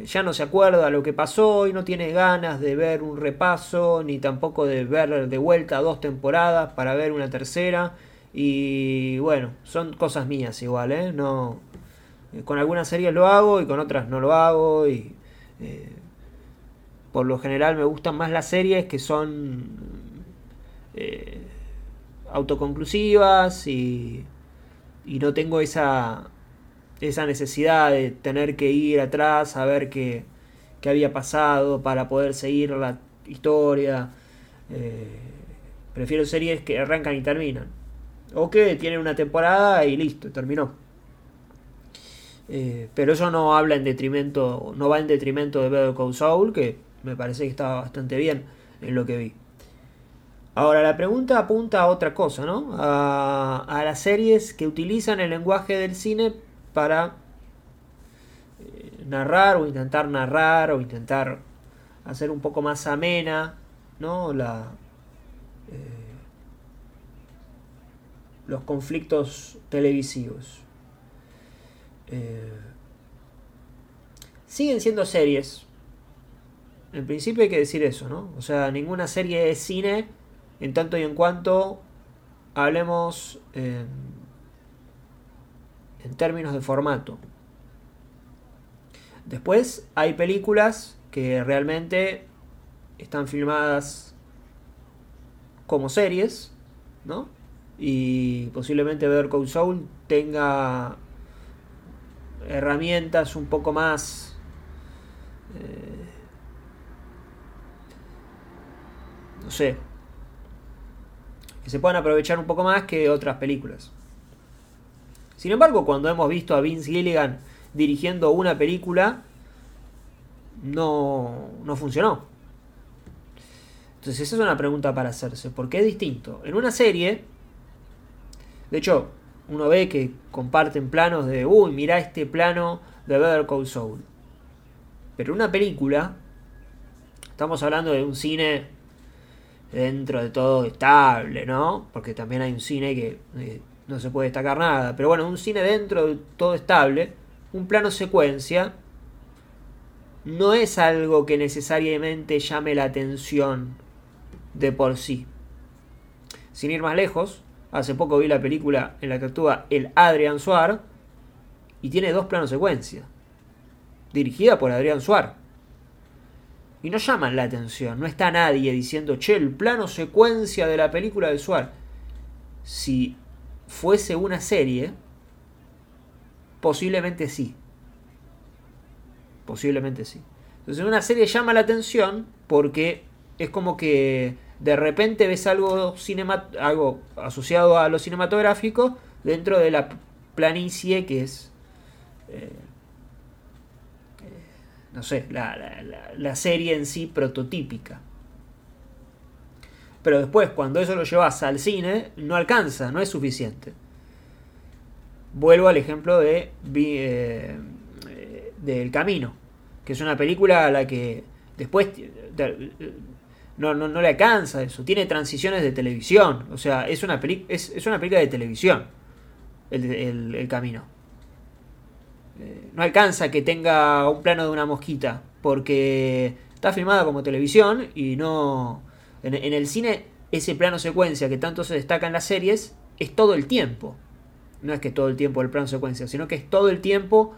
ya no se acuerda lo que pasó y no tiene ganas de ver un repaso ni tampoco de ver de vuelta dos temporadas para ver una tercera y bueno, son cosas mías igual, ¿eh? No, con algunas series lo hago y con otras no lo hago y eh, por lo general me gustan más las series que son eh, autoconclusivas y, y no tengo esa, esa necesidad de tener que ir atrás a ver qué, qué había pasado para poder seguir la historia. Eh, prefiero series que arrancan y terminan. O que tienen una temporada y listo, terminó. Eh, pero eso no habla en detrimento, no va en detrimento de Better Call Saul, que me parece que estaba bastante bien en lo que vi. Ahora, la pregunta apunta a otra cosa, ¿no? A, a las series que utilizan el lenguaje del cine para, eh, narrar o intentar narrar o intentar hacer un poco más amena, ¿no? La, eh, los conflictos televisivos. Eh, siguen siendo series. En principio hay que decir eso, ¿no? O sea, ninguna serie es cine en tanto y en cuanto hablemos en, en términos de formato. Después hay películas que realmente están filmadas como series, ¿no? Y posiblemente Better Call Saul tenga herramientas un poco más eh, no sé que se puedan aprovechar un poco más que otras películas. Sin embargo cuando hemos visto a Vince Gilligan dirigiendo una película no, no funcionó. Entonces esa es una pregunta para hacerse. ¿por qué es distinto? en una serie de hecho uno ve que comparten planos de, uy, mira este plano de Better Call Saul. Pero una película, estamos hablando de un cine dentro de todo estable, ¿no? Porque también hay un cine que eh, no se puede destacar nada. Pero bueno, un cine dentro de todo estable, un plano secuencia, no es algo que necesariamente llame la atención de por sí. Sin ir más lejos, Hace poco vi la película en la que actúa el Adrian Suar y tiene dos planos secuencia. Dirigida por Adrián Suar. Y no llaman la atención, no está nadie diciendo, che, el plano secuencia de la película de Suar. Si fuese una serie, posiblemente sí. Posiblemente sí. Entonces una serie llama la atención porque es como que de repente ves algo, algo asociado a lo cinematográfico dentro de la planicie que es, eh, eh, no sé, la, serie en sí prototípica. Pero después, cuando eso lo llevas al cine, no alcanza, no es suficiente. Vuelvo al ejemplo de eh, del Camino, que es una película a la que después no, no, no le alcanza eso. Tiene transiciones de televisión. O sea, es una, es, es, una película de televisión. El, camino. Eh, no alcanza que tenga un plano de una mosquita. Porque está filmada como televisión y no. En, en el cine, ese plano secuencia que tanto se destaca en las series es todo el tiempo. No es que todo el tiempo el plano secuencia, sino que es todo el tiempo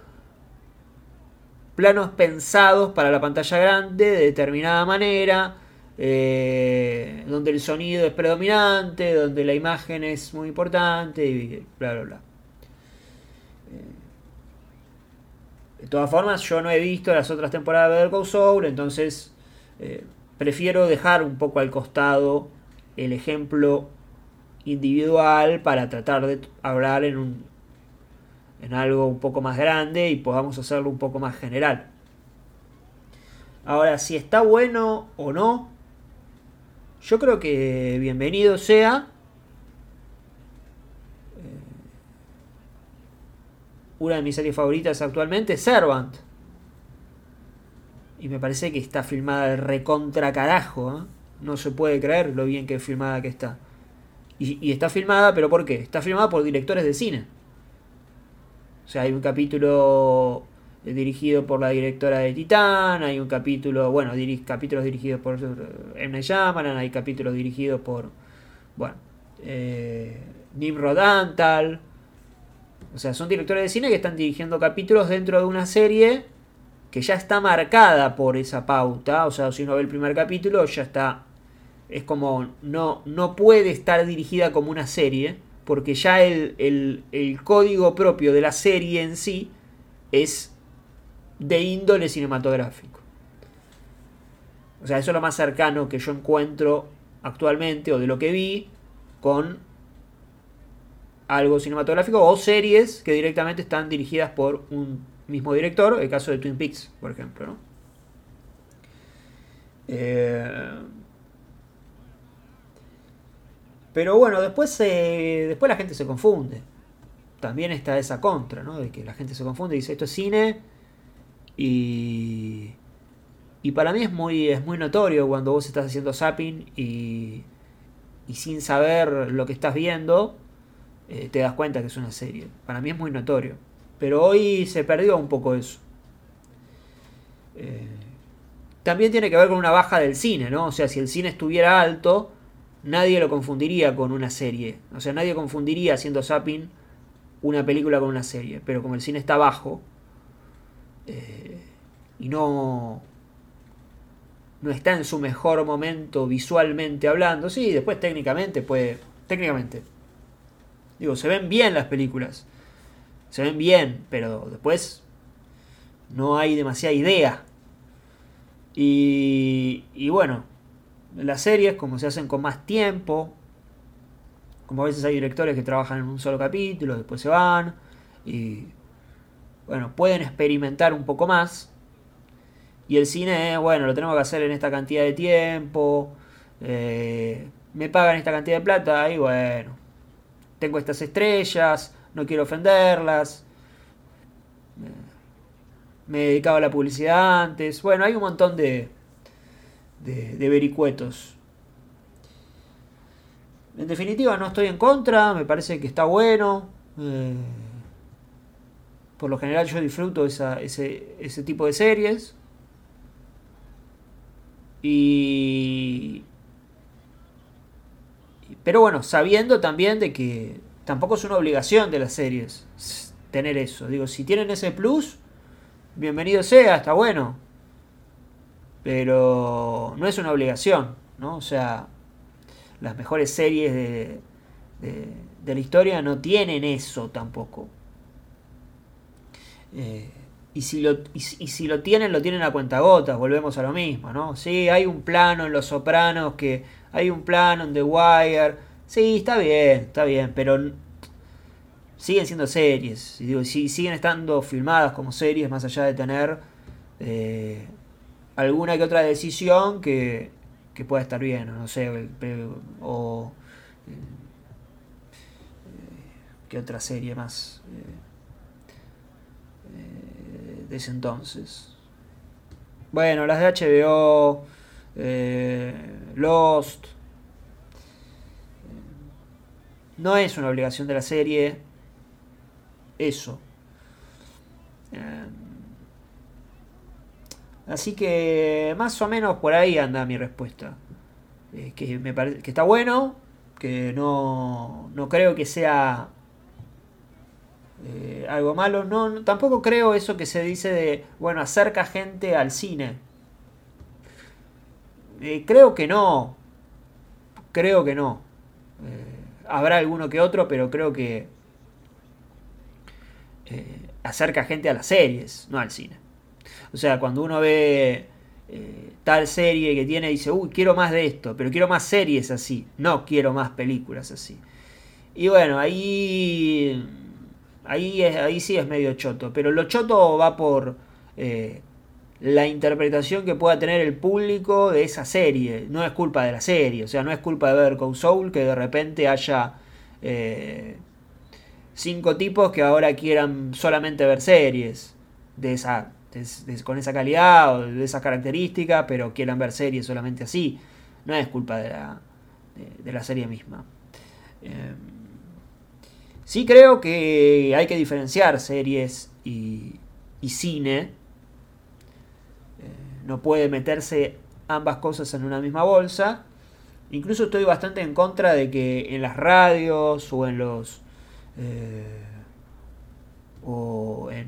planos pensados para la pantalla grande de determinada manera eh, donde el sonido es predominante, donde la imagen es muy importante y bla, bla, bla. Eh, de todas formas, yo no he visto las otras temporadas de Better Call entonces eh, prefiero dejar un poco al costado el ejemplo individual para tratar de hablar en un en algo un poco más grande y podamos hacerlo un poco más general. Ahora, si está bueno o no, yo creo que bienvenido sea. Eh, una de mis series favoritas actualmente, Servant. Y me parece que está filmada de recontra carajo. ¿eh? No se puede creer lo bien que filmada que está. Y, y, está filmada, pero ¿por qué? Está filmada por directores de cine. O sea, hay un capítulo dirigido por la directora de Titán, hay un capítulo, bueno, capítulos dirigidos por M. Shyamalan, hay capítulos dirigidos por, bueno, eh, Nimrod Antal, o sea, son directores de cine que están dirigiendo capítulos dentro de una serie que ya está marcada por esa pauta, o sea, si uno ve el primer capítulo ya está, es como, no, no puede estar dirigida como una serie, porque ya el, el código propio de la serie en sí es de índole cinematográfico. O sea, eso es lo más cercano que yo encuentro actualmente o de lo que vi con algo cinematográfico o series que directamente están dirigidas por un mismo director, el caso de Twin Peaks, por ejemplo. ¿no? Eh, pero bueno, después, después la gente se confunde. También está esa contra, ¿no? De que la gente se confunde y dice, esto es cine Y, y para mí es muy, es muy notorio cuando vos estás haciendo zapping y, y sin saber lo que estás viendo, eh, te das cuenta que es una serie. Para mí es muy notorio. Pero hoy se perdió un poco eso. Eh, también tiene que ver con una baja del cine, ¿no? O sea, si el cine estuviera alto, nadie lo confundiría con una serie. O sea, nadie confundiría haciendo zapping una película con una serie. Pero como el cine está bajo eh, y no, no está en su mejor momento visualmente hablando, sí, después técnicamente puede. Técnicamente. Digo, se ven bien las películas. Se ven bien, pero después no hay demasiada idea. Y, y bueno, las series, como se hacen con más tiempo, como a veces hay directores que trabajan en un solo capítulo, después se van, y bueno, pueden experimentar un poco más. Y el cine, bueno, lo tenemos que hacer en esta cantidad de tiempo, eh, me pagan esta cantidad de plata, y bueno, tengo estas estrellas, no quiero ofenderlas, me dedicaba a la publicidad antes, bueno, hay un montón de, de, vericuetos. En definitiva, no estoy en contra, me parece que está bueno. Eh, por lo general yo disfruto ese, ese tipo de series. Y... Pero bueno, sabiendo también de que tampoco es una obligación de las series tener eso. Digo, si tienen ese plus, bienvenido sea, está bueno pero no es una obligación, ¿no? O sea, las mejores series de, de, la historia no tienen eso tampoco. Eh, y, si lo, y, si lo tienen, lo tienen a cuentagotas, volvemos a lo mismo, ¿no? Sí, hay un plano en Los Sopranos, que hay un plano en The Wire, sí, está bien, está bien, pero siguen siendo series, si, siguen estando filmadas como series más allá de tener... Eh, alguna que otra decisión que, que pueda estar bien, no sé, o eh, qué otra serie más eh, de ese entonces. Bueno, las de HBO, Lost. No es una obligación de la serie eso. Así que más o menos por ahí anda mi respuesta. Eh, que me parece que está bueno, que no, no creo que sea eh, algo malo. No, tampoco creo eso que se dice de, bueno, acerca gente al cine. Eh, creo que no. Creo que no. habrá alguno que otro, pero creo que acerca gente a las series, no al cine. O sea, cuando uno ve eh, tal serie que tiene, dice, uy, quiero más de esto, pero quiero más series así, no quiero más películas así. Y bueno, ahí, ahí, ahí sí es medio choto, pero lo choto va por eh, la interpretación que pueda tener el público de esa serie. No es culpa de la serie, o sea, no es culpa de ver con Soul que de repente haya... Eh, cinco tipos que ahora quieran solamente ver series de esa con esa calidad o de esas características, pero quieran ver series solamente así. No es culpa de la, de, la serie misma. Eh, sí creo que hay que diferenciar series y, cine. Eh, no puede meterse ambas cosas en una misma bolsa. Incluso estoy bastante en contra de que en las radios o en los... Eh, o en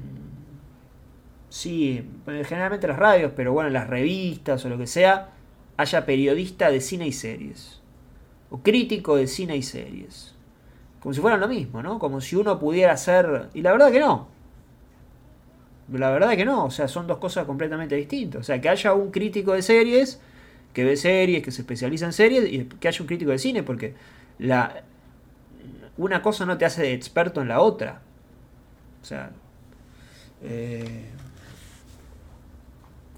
sí, generalmente las radios, pero bueno, en las revistas o lo que sea, haya periodista de cine y series. O crítico de cine y series. Como si fueran lo mismo, ¿no? Como si uno pudiera ser... Y la verdad que no. La verdad que no. O sea, son dos cosas completamente distintas. O sea, que haya un crítico de series, que ve series, que se especializa en series, y que haya un crítico de cine, porque la... una cosa no te hace de experto en la otra. O sea... Eh,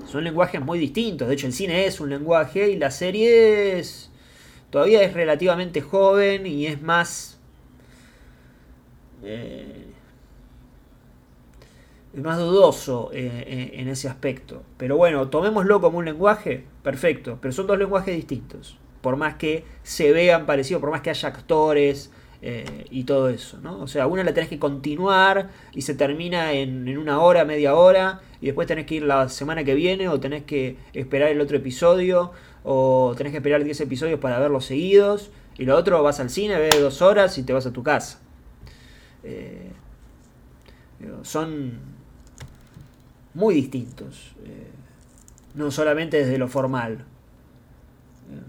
son lenguajes muy distintos. De hecho, el cine es un lenguaje y la serie es, todavía es relativamente joven y es más... Eh, más dudoso eh, eh, en ese aspecto. Pero bueno, tomémoslo como un lenguaje, perfecto. Pero son dos lenguajes distintos. Por más que se vean parecidos, por más que haya actores eh, y todo eso. ¿no? O sea, una la tenés que continuar y se termina en, en, una hora, media hora. Y después tenés que ir la semana que viene o tenés que esperar el otro episodio. O tenés que esperar 10 episodios para verlos seguidos. Y lo otro vas al cine, ves dos horas y te vas a tu casa. Son muy distintos. Eh, no solamente desde lo formal. Eh,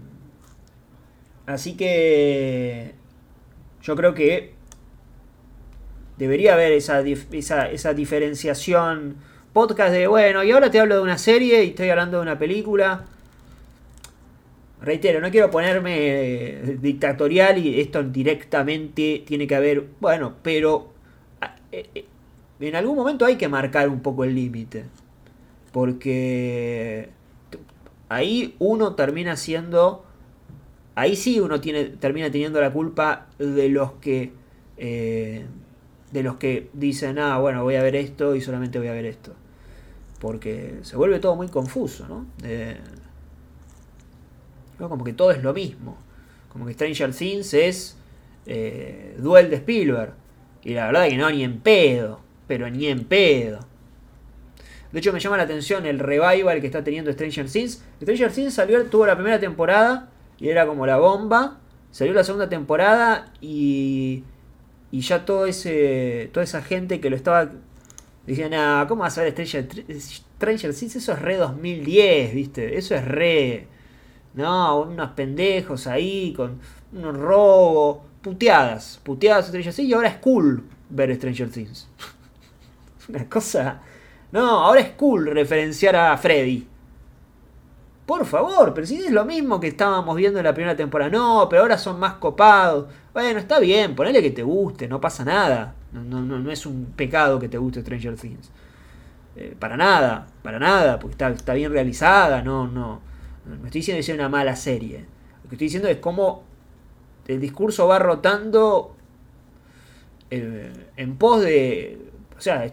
así que yo creo que debería haber esa, esa, diferenciación. Podcast de, bueno, y ahora te hablo de una serie y estoy hablando de una película. Reitero, no quiero ponerme eh, dictatorial y esto directamente tiene que haber, bueno, pero en algún momento hay que marcar un poco el límite. Porque ahí uno termina siendo. Ahí sí uno tiene, termina teniendo la culpa de los que. Eh, de los que dicen, ah, bueno, voy a ver esto y solamente voy a ver esto. Porque se vuelve todo muy confuso, ¿no? Como que todo es lo mismo. Como que Stranger Things es eh, Duel de Spielberg. Y la verdad es que no, ni en pedo pero ni en pedo. De hecho, me llama la atención el revival que está teniendo Stranger Things. Stranger Things salió, tuvo la primera temporada y era como la bomba. Salió la segunda temporada y, y ya todo ese, toda esa gente que lo estaba diciendo, ah, ¿cómo vas a ver Stranger, Stranger Things? Eso es re 2010, ¿viste? Eso es re. No, unos pendejos ahí con unos robos, puteadas, puteadas Stranger Things y ahora es cool ver Stranger Things. Una cosa. No, ahora es cool referenciar a Freddy. Por favor, pero si es lo mismo que estábamos viendo en la primera temporada. No, pero ahora son más copados. Bueno, está bien, ponele que te guste, no pasa nada. No, no, no es un pecado que te guste Stranger Things. Eh, para nada, para nada, porque está, está, bien realizada, no, no. No estoy diciendo que sea una mala serie. Lo que estoy diciendo es cómo el discurso va rotando eh, en pos de. O sea,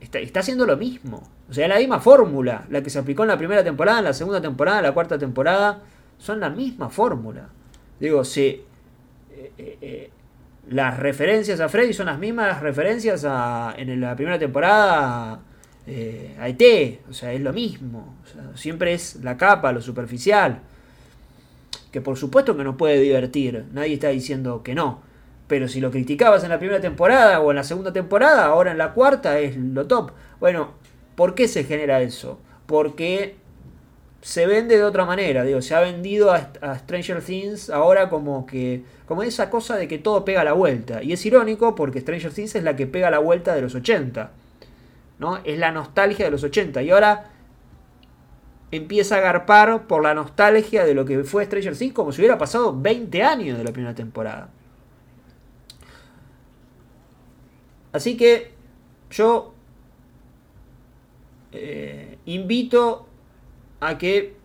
está, haciendo lo mismo. O sea, la misma fórmula, la que se aplicó en la primera temporada, en la segunda temporada, en la cuarta temporada, son la misma fórmula. Digo, si eh, eh, las referencias a Freddy son las mismas referencias a, en la primera temporada a ET, o sea, es lo mismo. siempre es la capa, lo superficial. Que por supuesto que nos puede divertir, nadie está diciendo que no. Pero si lo criticabas en la primera temporada o en la segunda temporada, ahora en la cuarta es lo top. Bueno, ¿por qué se genera eso? Porque se vende de otra manera, digo, se ha vendido a, Stranger Things ahora como que como esa cosa de que todo pega la vuelta. Y es irónico porque Stranger Things es la que pega la vuelta de los 80. ¿No? Es la nostalgia de los 80 y ahora empieza a garpar por la nostalgia de lo que fue Stranger Things como si hubiera pasado 20 años de la primera temporada. Así que yo eh, invito a que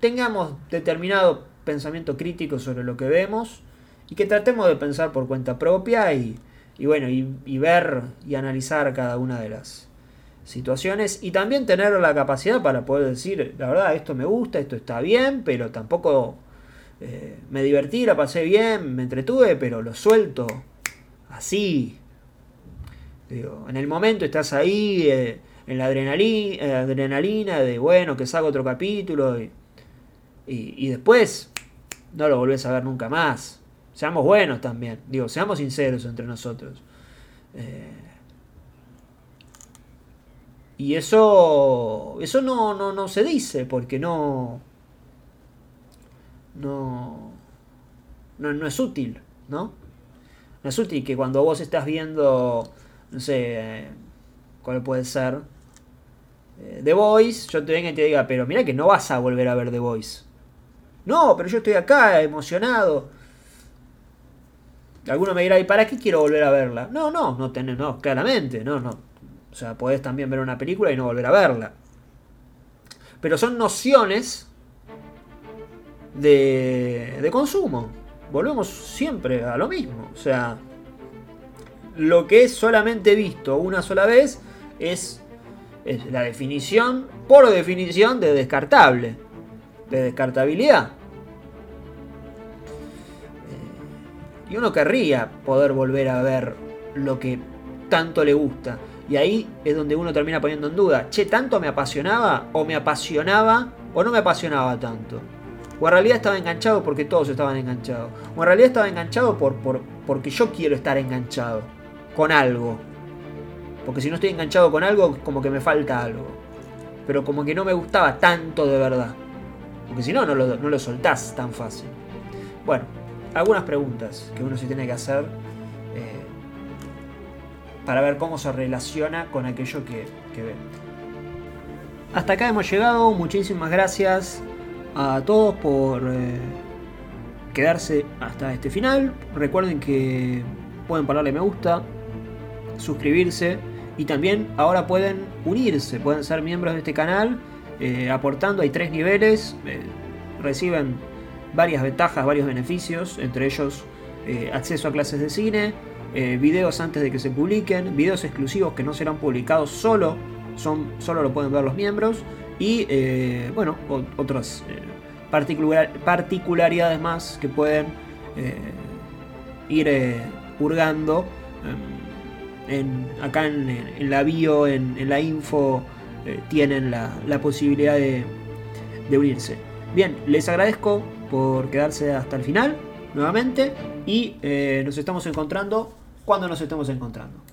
tengamos determinado pensamiento crítico sobre lo que vemos y que tratemos de pensar por cuenta propia y, bueno, y, ver y analizar cada una de las situaciones y también tener la capacidad para poder decir, la verdad, esto me gusta, esto está bien, pero tampoco eh, me divertí, la pasé bien, me entretuve, pero lo suelto así, en el momento estás ahí eh, en la adrenalina, eh, adrenalina de, bueno, que salga otro capítulo y, después no lo volvés a ver nunca más. Seamos buenos también, digo, seamos sinceros entre nosotros. Eh, y eso, eso no, no, no se dice porque no, no, no, no es útil, ¿no? No es útil que cuando vos estás viendo no sé, cuál puede ser. Eh, The Voice, yo te venga y te diga, pero mira que no vas a volver a ver The Voice. No, pero yo estoy acá, emocionado. Alguno me dirá, ¿y para qué quiero volver a verla? No, no, no tenés, no, claramente, no, no. O sea, podés también ver una película y no volver a verla. Pero son nociones de, consumo. Volvemos siempre a lo mismo. O sea, lo que es solamente visto una sola vez es, es la definición, por definición, de descartable, de descartabilidad. Y uno querría poder volver a ver lo que tanto le gusta. Y ahí es donde uno termina poniendo en duda, che, ¿tanto me apasionaba? ¿O me apasionaba? ¿O no me apasionaba tanto? O en realidad estaba enganchado porque todos estaban enganchados. O en realidad estaba enganchado por, por, porque yo quiero estar enganchado. Con algo. Porque si no estoy enganchado con algo, como que me falta algo. Pero como que no me gustaba tanto de verdad. Porque si no, no lo, no lo soltás tan fácil. Bueno, algunas preguntas que uno se tiene que hacer eh, para ver cómo se relaciona con aquello que, que ve. Hasta acá hemos llegado. Muchísimas gracias a todos por eh, quedarse hasta este final. Recuerden que pueden ponerle me gusta, suscribirse y también ahora pueden unirse, pueden ser miembros de este canal eh, aportando. Hay tres niveles, reciben varias ventajas, varios beneficios, entre ellos eh, acceso a clases de cine, eh, videos antes de que se publiquen, videos exclusivos que no serán publicados solo, son, solo lo pueden ver los miembros y eh, bueno, otras particular- particularidades más que pueden ir hurgando. em, en, acá en, la bio, en, la info, tienen la, la posibilidad de, de unirse. Bien, les agradezco por quedarse hasta el final nuevamente y eh, nos estamos encontrando cuando nos estemos encontrando.